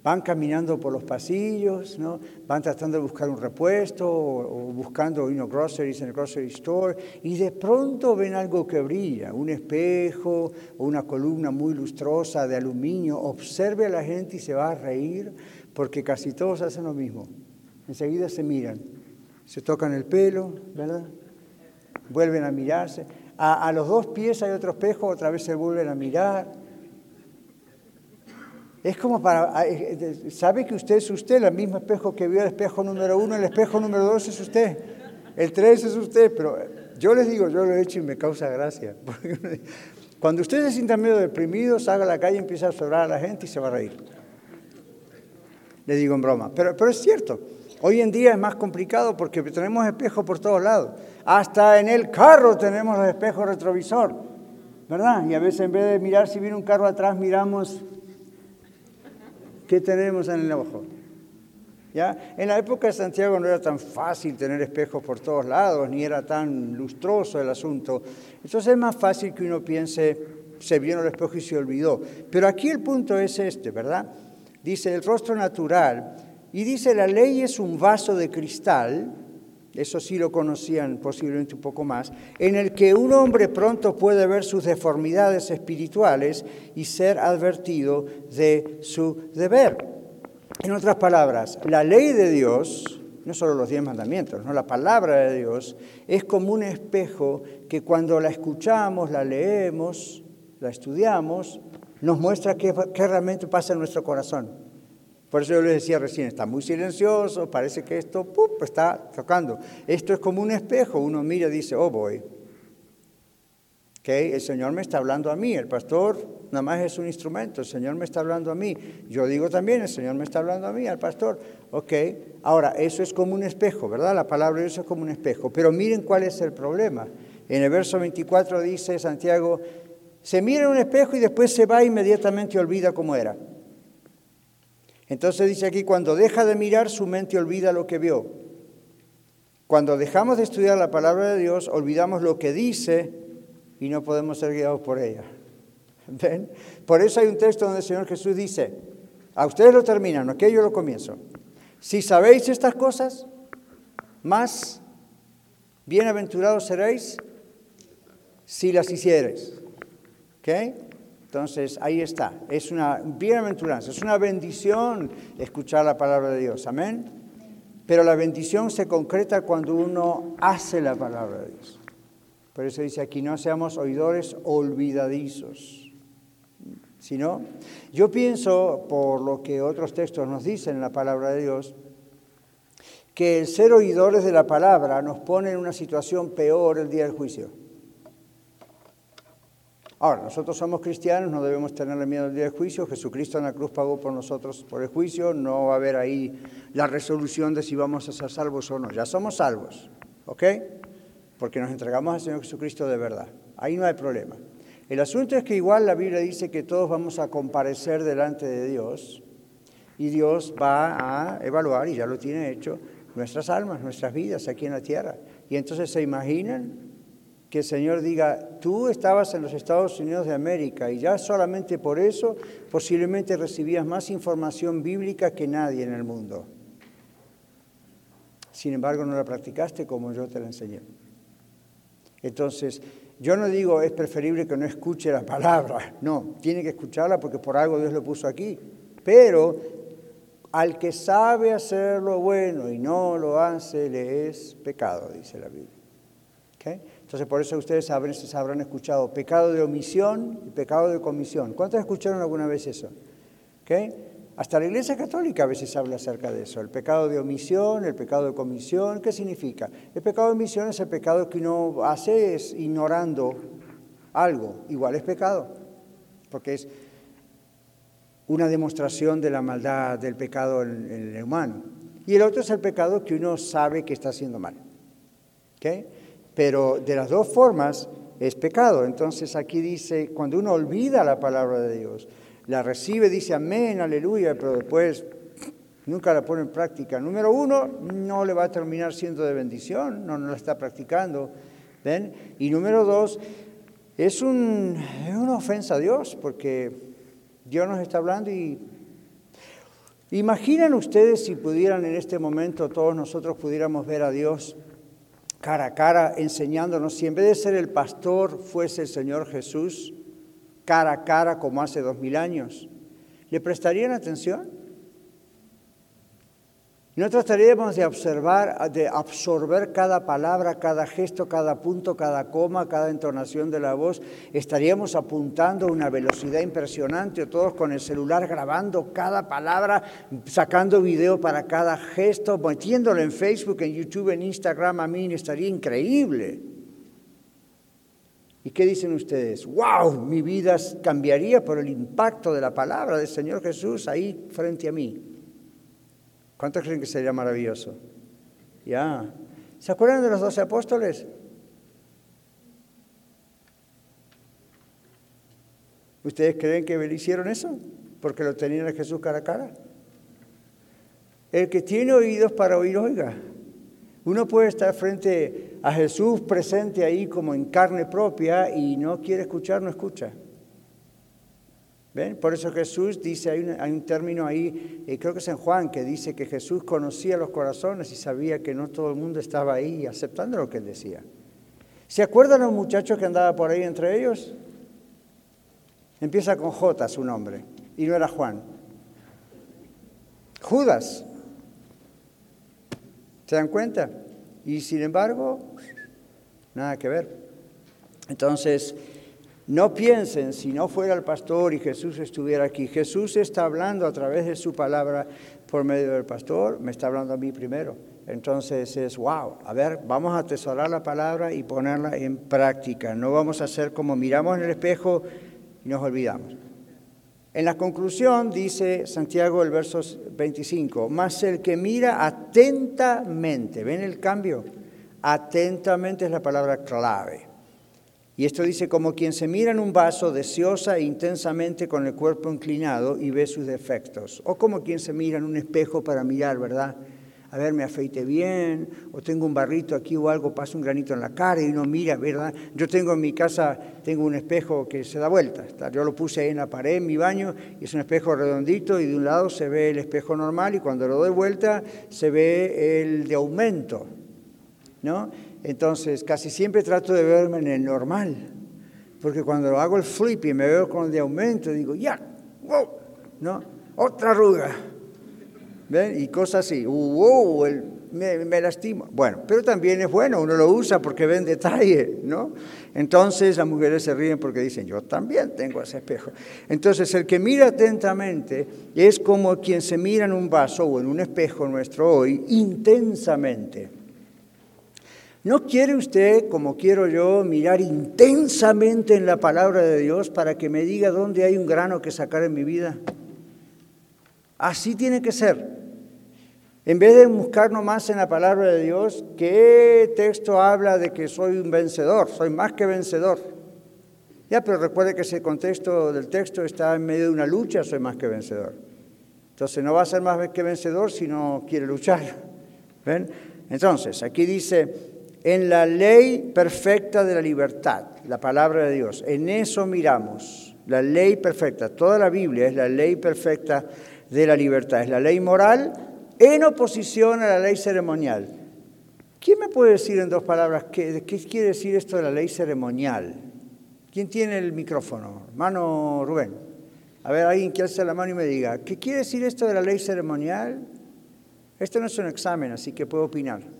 Van caminando por los pasillos, ¿no? van tratando de buscar un repuesto o, buscando you groceries en el grocery store y de pronto ven algo que brilla, un espejo o una columna muy lustrosa de aluminio. Observe a la gente y se va a reír porque casi todos hacen lo mismo. Enseguida se miran, se tocan el pelo, ¿verdad? Vuelven a mirarse. A los dos pies hay otro espejo, otra vez se vuelven a mirar es como para, ah, eh, eh, sabe que usted es usted, el mismo espejo que vio el espejo número uno, el espejo número dos es usted, el tres es usted, pero yo les digo, yo lo he hecho y me causa gracia. Cuando usted se sienta medio deprimido, salga a la calle, empieza a observar a la gente y se va a reír. Le digo en broma, pero, pero es cierto. Hoy en día es más complicado porque tenemos espejos por todos lados. Hasta en el carro tenemos los espejos retrovisor, ¿verdad? Y a veces en vez de mirar si viene un carro atrás, miramos ¿Qué tenemos en el ojo? ¿Ya? En la época de Santiago no era tan fácil tener espejos por todos lados, ni era tan lustroso el asunto. Entonces es más fácil que uno piense, se vio el espejo y se olvidó. Pero aquí el punto es este, ¿verdad? Dice el rostro natural y dice la ley es un vaso de cristal eso sí lo conocían posiblemente un poco más, en el que un hombre pronto puede ver sus deformidades espirituales y ser advertido de su deber. En otras palabras, la ley de Dios, no solo los diez mandamientos, no la palabra de Dios, es como un espejo que cuando la escuchamos, la leemos, la estudiamos, nos muestra qué, qué realmente pasa en nuestro corazón. Por eso yo les decía recién, está muy silencioso, parece que esto está tocando. Esto es como un espejo, uno mira y dice, oh voy. Okay, el Señor me está hablando a mí, el pastor nada más es un instrumento, el Señor me está hablando a mí. Yo digo también, el Señor me está hablando a mí, al pastor. Ok, ahora, eso es como un espejo, ¿verdad? La palabra de Dios es como un espejo. Pero miren cuál es el problema. En el verso 24 dice Santiago, se mira en un espejo y después se va inmediatamente y olvida cómo era. Entonces dice aquí, cuando deja de mirar, su mente olvida lo que vio. Cuando dejamos de estudiar la palabra de Dios, olvidamos lo que dice y no podemos ser guiados por ella. ¿Ven? Por eso hay un texto donde el Señor Jesús dice, a ustedes lo terminan, ¿ok? Yo lo comienzo. Si sabéis estas cosas, más bienaventurados seréis si las hiciereis. ¿Ok? Entonces, ahí está. Es una bienaventuranza, es una bendición escuchar la palabra de Dios. Amén. Pero la bendición se concreta cuando uno hace la palabra de Dios. Por eso dice aquí, no seamos oidores olvidadizos. Sino, yo pienso, por lo que otros textos nos dicen en la palabra de Dios, que el ser oidores de la palabra nos pone en una situación peor el día del juicio. Ahora, nosotros somos cristianos, no debemos tenerle miedo al día del juicio. Jesucristo en la cruz pagó por nosotros por el juicio. No va a haber ahí la resolución de si vamos a ser salvos o no. Ya somos salvos, ¿ok? Porque nos entregamos al Señor Jesucristo de verdad. Ahí no hay problema. El asunto es que igual la Biblia dice que todos vamos a comparecer delante de Dios y Dios va a evaluar, y ya lo tiene hecho, nuestras almas, nuestras vidas aquí en la tierra. Y entonces se imaginan que el Señor diga, tú estabas en los Estados Unidos de América y ya solamente por eso posiblemente recibías más información bíblica que nadie en el mundo. Sin embargo, no la practicaste como yo te la enseñé. Entonces, yo no digo es preferible que no escuche la palabra, no, tiene que escucharla porque por algo Dios lo puso aquí. Pero al que sabe hacer lo bueno y no lo hace, le es pecado, dice la Biblia. Entonces, por eso ustedes habrán, escuchado pecado de omisión y pecado de comisión. ¿Cuántos escucharon alguna vez eso? Hasta la Iglesia Católica a veces habla acerca de eso. El pecado de omisión, el pecado de comisión, ¿qué significa? El pecado de omisión es el pecado que uno hace es ignorando algo. Igual es pecado, porque es una demostración de la maldad del pecado en, el humano. Y el otro es el pecado que uno sabe que está haciendo mal. ¿Okay? Pero de las dos formas es pecado. Entonces aquí dice, cuando uno olvida la palabra de Dios, la recibe, dice amén, aleluya, pero después nunca la pone en práctica. Número uno, no le va a terminar siendo de bendición, no, no la está practicando. ¿Ven? Y número dos, es, un, es una ofensa a Dios, porque Dios nos está hablando y imaginen ustedes si pudieran en este momento todos nosotros pudiéramos ver a Dios cara a cara enseñándonos, si en vez de ser el pastor fuese el Señor Jesús, cara a cara como hace dos mil años, ¿le prestarían atención? No trataríamos de observar, de absorber cada palabra, cada gesto, cada punto, cada coma, cada entonación de la voz. Estaríamos apuntando a una velocidad impresionante, todos con el celular grabando cada palabra, sacando video para cada gesto, metiéndolo en Facebook, en YouTube, en Instagram. A mí estaría increíble. ¿Y qué dicen ustedes? ¡Wow! Mi vida cambiaría por el impacto de la palabra del Señor Jesús ahí frente a mí. ¿Cuántos creen que sería maravilloso? Ya. ¿Se acuerdan de los doce apóstoles? ¿Ustedes creen que hicieron eso? Porque lo tenían a Jesús cara a cara. El que tiene oídos para oír, oiga. Uno puede estar frente a Jesús presente ahí como en carne propia y no quiere escuchar, no escucha. ¿Ven? Por eso Jesús dice, hay un, término ahí, eh, creo que es en Juan, que dice que Jesús conocía los corazones y sabía que no todo el mundo estaba ahí aceptando lo que él decía. ¿Se acuerdan los muchachos que andaba por ahí entre ellos? Empieza con J su nombre, y no era Juan. Judas. ¿Se dan cuenta? Y sin embargo, nada que ver. Entonces, no piensen, si no fuera el pastor y Jesús estuviera aquí, Jesús está hablando a través de su palabra por medio del pastor, me está hablando a mí primero. Entonces es, wow, a ver, vamos a atesorar la palabra y ponerla en práctica. No vamos a hacer como miramos en el espejo y nos olvidamos. En la conclusión dice Santiago el verso 25, más el que mira atentamente, ¿ven el cambio? Atentamente es la palabra clave. Y esto dice, como quien se mira en un vaso deseosa e intensamente con el cuerpo inclinado y ve sus defectos. O como quien se mira en un espejo para mirar, ¿verdad? A ver, me afeite bien, o tengo un barrito aquí o algo, pasa un granito en la cara y uno mira, ¿verdad? Yo tengo en mi casa, tengo un espejo que se da vuelta. Yo lo puse ahí en la pared, en mi baño, y es un espejo redondito y de un lado se ve el espejo normal y cuando lo doy vuelta se ve el de aumento, ¿no? Entonces, casi siempre trato de verme en el normal, porque cuando hago el flip me veo con el de aumento, digo, ya, wow, ¿no? Otra arruga. ¿Ven? Y cosas así, wow, me, me. Bueno, pero también es bueno, uno lo usa porque ve en detalle, ¿no? Entonces las mujeres se ríen porque dicen, yo también tengo ese espejo. Entonces el que mira atentamente es como quien se mira en un vaso o en un espejo nuestro hoy intensamente. ¿No quiere usted, como quiero yo, mirar intensamente en la palabra de Dios para que me diga dónde hay un grano que sacar en mi vida? Así tiene que ser. En vez de buscar nomás en la palabra de Dios, ¿qué texto habla de que soy un vencedor? Soy más que vencedor. Ya, pero recuerde que ese contexto del texto está en medio de una lucha, soy más que vencedor. Entonces no va a ser más que vencedor si no quiere luchar. ¿Ven? Entonces, aquí dice, en la ley perfecta de la libertad, la palabra de Dios. En eso miramos, la ley perfecta. Toda la Biblia es la ley perfecta de la libertad. Es la ley moral en oposición a la ley ceremonial. ¿Quién me puede decir en dos palabras qué, qué quiere decir esto de la ley ceremonial? ¿Quién tiene el micrófono? Hermano Rubén. A ver, alguien que alce la mano y me diga, ¿qué quiere decir esto de la ley ceremonial? Esto no es un examen, así que puedo opinar.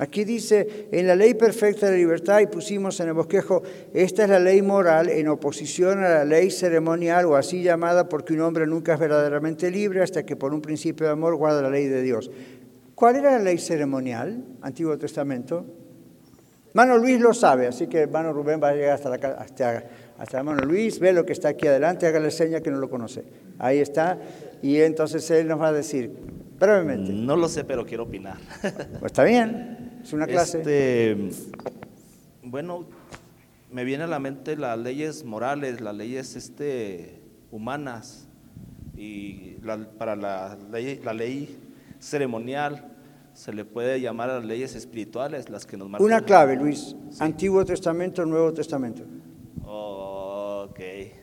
Aquí dice, en la ley perfecta de la libertad, y pusimos en el bosquejo, esta es la ley moral en oposición a la ley ceremonial o así llamada porque un hombre nunca es verdaderamente libre hasta que por un principio de amor guarda la ley de Dios. ¿Cuál era la ley ceremonial, Antiguo Testamento? Mano Luis lo sabe, así que hermano Rubén va a llegar hasta, la, hasta, hasta hermano Luis, ve lo que está aquí adelante, hágale seña que no lo conoce. Ahí está, y entonces él nos va a decir brevemente. No lo sé, pero quiero opinar. Pues está bien. Es una clase. Este, bueno, me viene a la mente las leyes morales, las leyes este, humanas y para la ley, la ley ceremonial se le puede llamar a las leyes espirituales, las que nos marcan. Una clave, Luis. Antiguo Testamento, Nuevo Testamento. ok,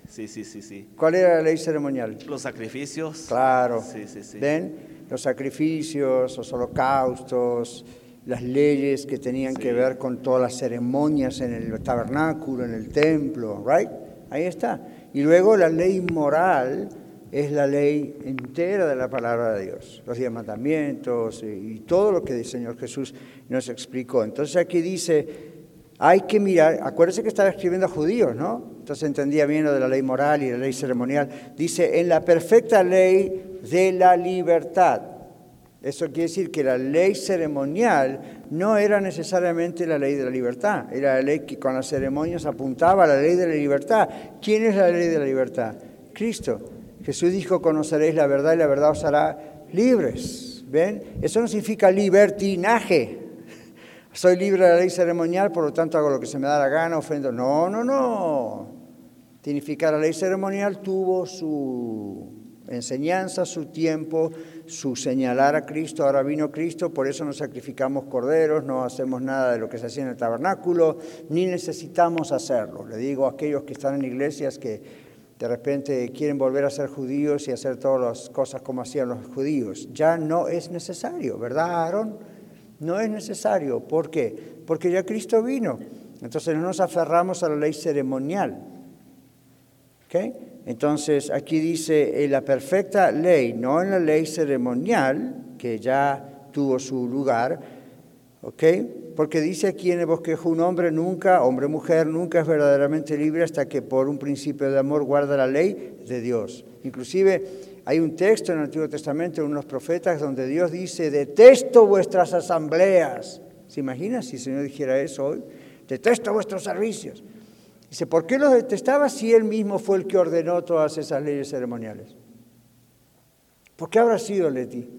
sí, sí, sí, sí. ¿Cuál era la ley ceremonial? Los sacrificios. Claro. Sí, sí, sí. ¿Ven? Los sacrificios, los holocaustos, las leyes que tenían que ver con todas las ceremonias en el tabernáculo, en el templo, right? Ahí está. Y luego la ley moral es la ley entera de la palabra de Dios, los diez mandamientos y todo lo que el Señor Jesús nos explicó. Entonces aquí dice, hay que mirar, acuérdense que estaba escribiendo a judíos, ¿no? Entonces entendía bien lo de la ley moral y la ley ceremonial. Dice, en la perfecta ley de la libertad. Eso quiere decir que la ley ceremonial no era necesariamente la ley de la libertad, era la ley que con las ceremonias apuntaba a la ley de la libertad. ¿Quién es la ley de la libertad? Cristo. Jesús dijo, conoceréis la verdad y la verdad os hará libres. ¿Ven? Eso no significa libertinaje. Soy libre de la ley ceremonial, por lo tanto hago lo que se me da la gana, ofendo. No, no, no. Significa la ley ceremonial tuvo su enseñanza, su tiempo, su señalar a Cristo, ahora vino Cristo, por eso no sacrificamos corderos, no hacemos nada de lo que se hacía en el tabernáculo, ni necesitamos hacerlo. Le digo a aquellos que están en iglesias que de repente quieren volver a ser judíos y hacer todas las cosas como hacían los judíos, ya no es necesario, ¿verdad, Aaron? No es necesario. ¿Por qué? Porque ya Cristo vino. Entonces no nos aferramos a la ley ceremonial. ¿Okay? Entonces, aquí dice, en la perfecta ley, no en la ley ceremonial, que ya tuvo su lugar, ¿ok? Porque dice aquí en el bosquejo, un hombre nunca, hombre mujer, nunca es verdaderamente libre hasta que por un principio de amor guarda la ley de Dios. Inclusive hay un texto en el Antiguo Testamento, en unos profetas, donde Dios dice, detesto vuestras asambleas. ¿Se imagina si el Señor dijera eso hoy? Detesto vuestros servicios. Dice, ¿por qué los detestaba si él mismo fue el que ordenó todas esas leyes ceremoniales? ¿Por qué habrá sido Leti?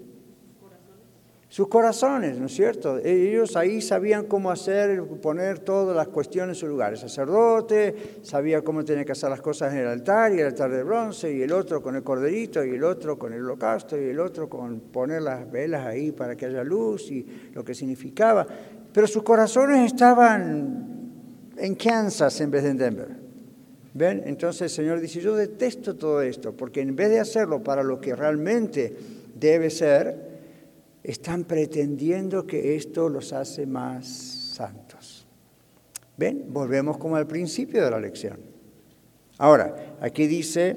Sus corazones, ¿no es cierto? Ellos ahí sabían cómo hacer, poner todas las cuestiones en su lugar. El sacerdote sabía cómo tenía que hacer las cosas en el altar, y el altar de bronce, y el otro con el corderito, y el otro con el holocausto, y el otro con poner las velas ahí para que haya luz, y lo que significaba. Pero sus corazones estaban en Kansas en vez de en Denver. ¿Ven? Entonces el Señor dice, yo detesto todo esto, porque en vez de hacerlo para lo que realmente debe ser, están pretendiendo que esto los hace más santos. ¿Ven? Volvemos como al principio de la lección. Ahora, aquí dice,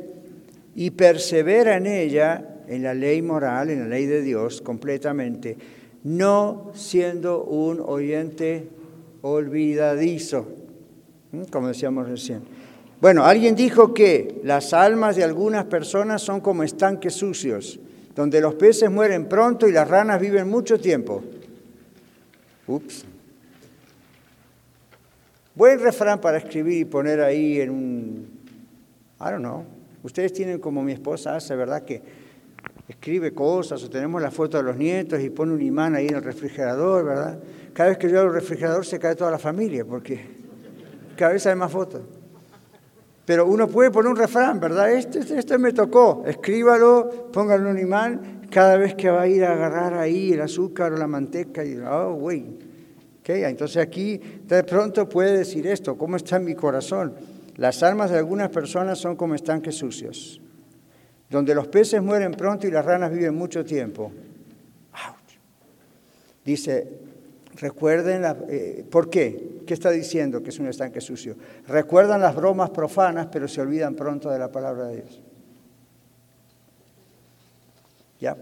y persevera en ella, en la ley moral, en la ley de Dios, completamente, no siendo un oyente olvidadizo, como decíamos recién. Bueno, alguien dijo que las almas de algunas personas son como estanques sucios, donde los peces mueren pronto y las ranas viven mucho tiempo. Ups. Buen refrán para escribir y poner ahí en un, I don't know. Ustedes tienen como mi esposa hace, ¿verdad? Que escribe cosas o tenemos la foto de los nietos y pone un imán ahí en el refrigerador, ¿verdad? Cada vez que yo abro el refrigerador se cae toda la familia porque vez hay más fotos. Pero uno puede poner un refrán, ¿verdad? Este, este, este me tocó, escríbalo, póngalo en un imán cada vez que va a ir a agarrar ahí el azúcar o la manteca y, oh, güey, entonces aquí de pronto puede decir esto, ¿cómo está mi corazón? Las almas de algunas personas son como estanques sucios, donde los peces mueren pronto y las ranas viven mucho tiempo. Dice, recuerden, eh, ¿por qué? ¿Qué está diciendo que es un estanque sucio? Recuerdan las bromas profanas, pero se olvidan pronto de la palabra de Dios. ¿Ya?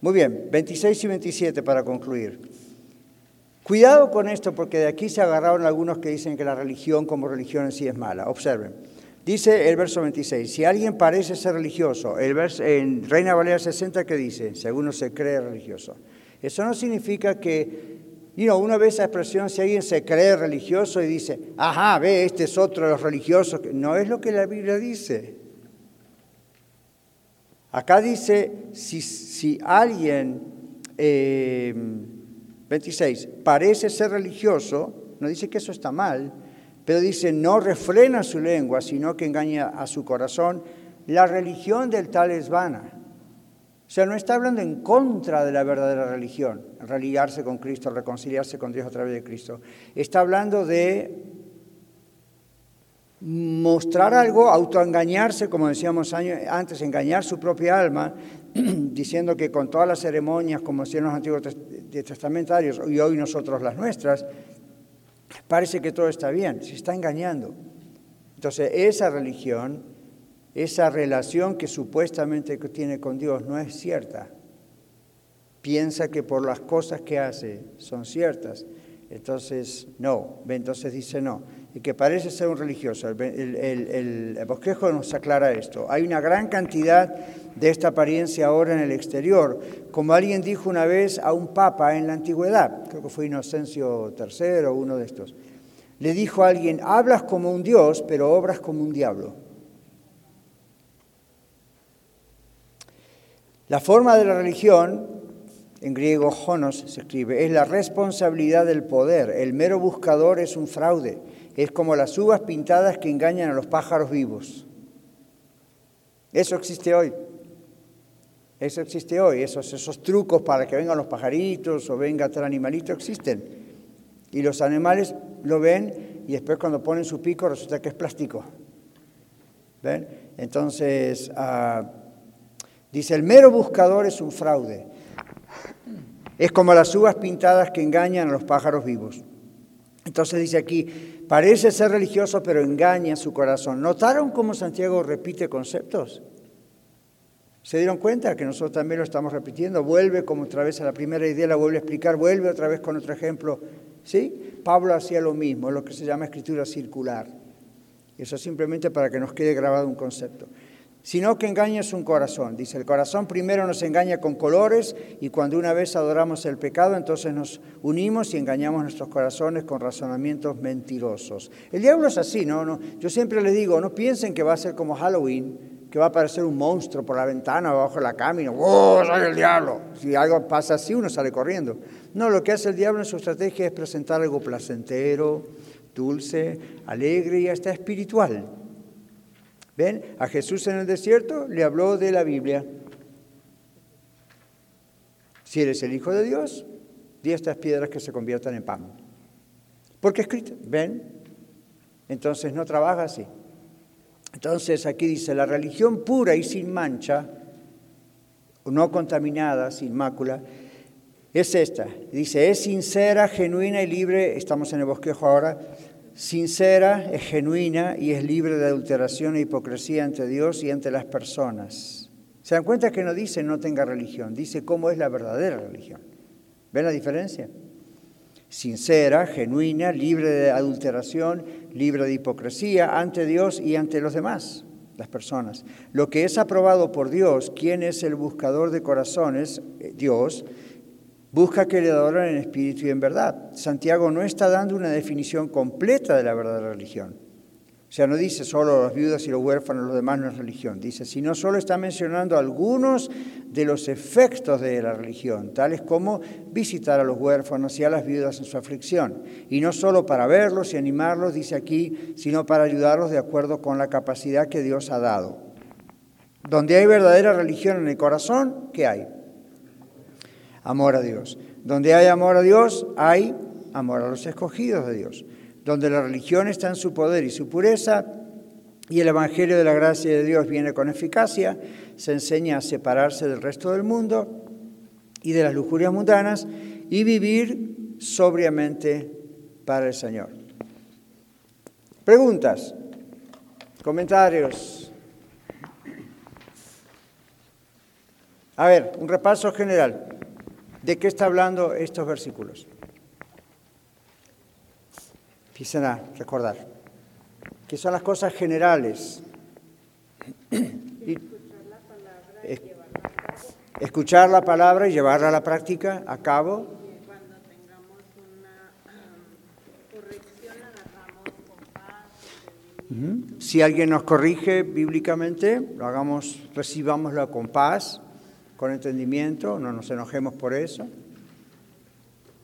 Muy bien, 26 y 27 para concluir. Cuidado con esto porque de aquí se agarraron algunos que dicen que la religión como religión en sí es mala. Observen. Dice el verso 26, si alguien parece ser religioso, el verso, en Reina Valera 60 que dice, si alguno se cree religioso. Eso no significa que, you know, una vez esa expresión, si alguien se cree religioso y dice, ajá, ve, este es otro de los religiosos, no es lo que la Biblia dice. Acá dice, si, si alguien... Eh, 26. Parece ser religioso, no dice que eso está mal, pero dice no refrena su lengua, sino que engaña a su corazón. La religión del tal es vana. O sea, no está hablando en contra de la verdadera religión, religarse con Cristo, reconciliarse con Dios a través de Cristo. Está hablando de mostrar algo, autoengañarse, como decíamos antes, engañar su propia alma, diciendo que con todas las ceremonias, como hacían los antiguos testamentarios, y hoy nosotros las nuestras, parece que todo está bien, se está engañando. Entonces, esa religión, esa relación que supuestamente tiene con Dios no es cierta. Piensa que por las cosas que hace son ciertas. Entonces, no. Entonces dice no y que parece ser un religioso. El, bosquejo nos aclara esto. Hay una gran cantidad de esta apariencia ahora en el exterior. Como alguien dijo una vez a un papa en la antigüedad, creo que fue Inocencio III o uno de estos, le dijo a alguien, hablas como un dios, pero obras como un diablo. La forma de la religión, en griego jonos se escribe, es la responsabilidad del poder. El mero buscador es un fraude es como las uvas pintadas que engañan a los pájaros vivos. Eso existe hoy. Eso existe hoy. Esos, esos trucos para que vengan los pajaritos o venga tal animalito existen. Y los animales lo ven y después cuando ponen su pico resulta que es plástico. ¿Ven? Entonces, ah, dice, el mero buscador es un fraude. Es como las uvas pintadas que engañan a los pájaros vivos. Entonces dice aquí, parece ser religioso pero engaña su corazón. ¿Notaron cómo Santiago repite conceptos? ¿Se dieron cuenta que nosotros también lo estamos repitiendo? Vuelve como otra vez a la primera idea, la vuelve a explicar, vuelve otra vez con otro ejemplo. ¿Sí? Pablo hacía lo mismo, lo que se llama escritura circular. Eso simplemente para que nos quede grabado un concepto sino que engaña su corazón. Dice, el corazón primero nos engaña con colores y cuando una vez adoramos el pecado, entonces nos unimos y engañamos nuestros corazones con razonamientos mentirosos. El diablo es así, ¿no? no yo siempre le digo, no piensen que va a ser como Halloween, que va a aparecer un monstruo por la ventana o bajo de la cama y ¡oh, soy el diablo! Si algo pasa así, uno sale corriendo. No, lo que hace el diablo en su estrategia es presentar algo placentero, dulce, alegre y hasta espiritual. ¿Ven? A Jesús en el desierto le habló de la Biblia. Si eres el Hijo de Dios, di estas piedras que se conviertan en pan. Porque escrito, ¿ven? Entonces no trabaja así. Entonces aquí dice, la religión pura y sin mancha, no contaminada, sin mácula, es esta. Dice, es sincera, genuina y libre, estamos en el bosquejo ahora, sincera, es genuina y es libre de adulteración e hipocresía ante Dios y ante las personas. ¿Se dan cuenta que no dice no tenga religión? Dice cómo es la verdadera religión. ¿Ven la diferencia? Sincera, genuina, libre de adulteración, libre de hipocresía ante Dios y ante los demás, las personas. Lo que es aprobado por Dios, quien es el buscador de corazones, eh, Dios, Busca que le adoren en espíritu y en verdad. Santiago no está dando una definición completa de la verdadera religión. O sea, no dice solo las viudas y los huérfanos, los demás no es religión. Dice, sino solo está mencionando algunos de los efectos de la religión, tales como visitar a los huérfanos y a las viudas en su aflicción. Y no solo para verlos y animarlos, dice aquí, sino para ayudarlos de acuerdo con la capacidad que Dios ha dado. Donde hay verdadera religión en el corazón, ¿qué hay? Amor a Dios. Donde hay amor a Dios, hay amor a los escogidos de Dios. Donde la religión está en su poder y su pureza, y el Evangelio de la gracia de Dios viene con eficacia, se enseña a separarse del resto del mundo y de las lujurias mundanas y vivir sobriamente para el Señor. Preguntas, comentarios. A ver, un repaso general. ¿De qué está hablando estos versículos? Empiecen a recordar. Que son las cosas generales. escuchar la palabra y llevarla a la práctica, a cabo. Si alguien nos corrige bíblicamente, lo hagamos, recibámoslo con paz con entendimiento, no nos enojemos por eso.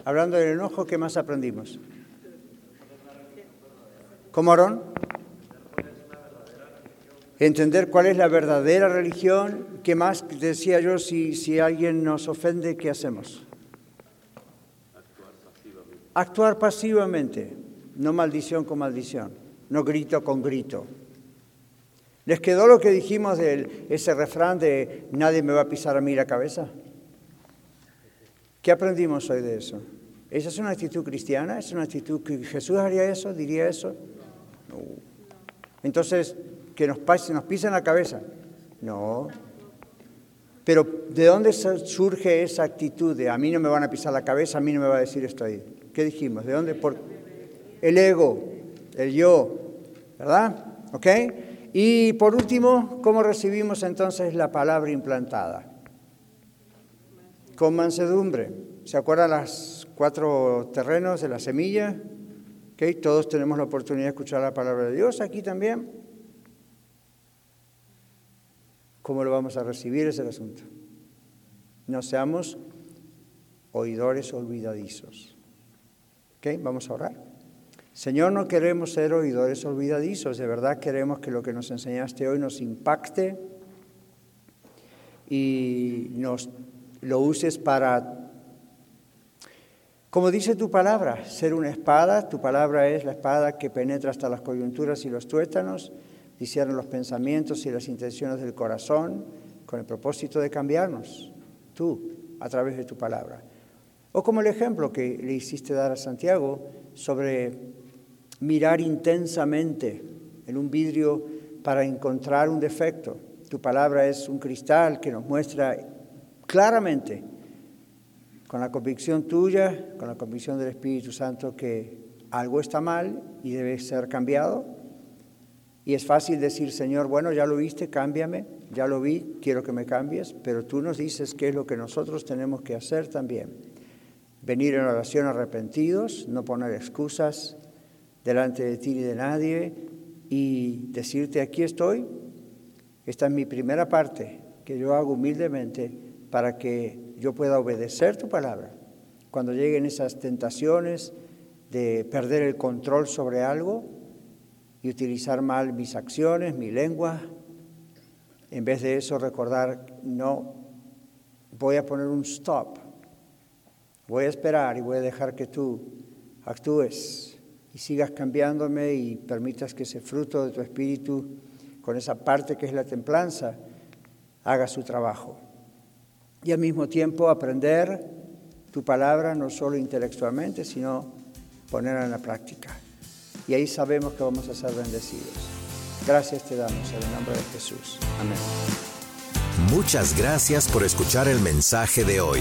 Hablando del enojo, ¿qué más aprendimos? ¿Cómo, Aarón? Entender cuál es la verdadera religión. ¿Qué más decía yo? Si, si alguien nos ofende, ¿qué hacemos? Actuar pasivamente, no maldición con maldición, no grito con grito. ¿Les quedó lo que dijimos de ese refrán de nadie me va a pisar a mí la cabeza? ¿Qué aprendimos hoy de eso? ¿Esa es una actitud cristiana? ¿Es una actitud que Jesús haría eso? ¿Diría eso? No. Entonces, que nos, pase, nos pisen la cabeza. No. Pero ¿de dónde surge esa actitud de a mí no me van a pisar la cabeza, a mí no me va a decir esto ahí? ¿Qué dijimos? ¿De dónde? Por el ego, el yo, ¿verdad? ¿Ok? Y por último, ¿cómo recibimos entonces la palabra implantada? Con mansedumbre. ¿Se acuerdan los cuatro terrenos de la semilla? ¿Okay? Todos tenemos la oportunidad de escuchar la palabra de Dios aquí también. ¿Cómo lo vamos a recibir ese asunto? No seamos oidores olvidadizos. ¿Ok? Vamos a orar. Señor, no queremos ser oidores olvidadizos, de verdad queremos que lo que nos enseñaste hoy nos impacte y nos lo uses para, como dice tu palabra, ser una espada. Tu palabra es la espada que penetra hasta las coyunturas y los tuétanos, discierne los pensamientos y las intenciones del corazón, con el propósito de cambiarnos, tú, a través de tu palabra. O como el ejemplo que le hiciste dar a Santiago sobre mirar intensamente en un vidrio para encontrar un defecto. Tu palabra es un cristal que nos muestra claramente, con la convicción tuya, con la convicción del Espíritu Santo, que algo está mal y debe ser cambiado. Y es fácil decir, Señor, bueno, ya lo viste, cámbiame, ya lo vi, quiero que me cambies, pero tú nos dices qué es lo que nosotros tenemos que hacer también. Venir en oración arrepentidos, no poner excusas, delante de ti ni de nadie y decirte, aquí estoy. Esta es mi primera parte que yo hago humildemente para que yo pueda obedecer tu palabra. Cuando lleguen esas tentaciones de perder el control sobre algo y utilizar mal mis acciones, mi lengua, en vez de eso recordar, no, voy a poner un stop, voy a esperar y voy a dejar que tú actúes y sigas cambiándome y permitas que ese fruto de tu espíritu, con esa parte que es la templanza, haga su trabajo. Y al mismo tiempo aprender tu palabra no solo intelectualmente, sino ponerla en la práctica. y ahí sabemos que vamos a ser bendecidos. Gracias te damos en el nombre de Jesús. Amén. Muchas gracias por escuchar el mensaje de hoy.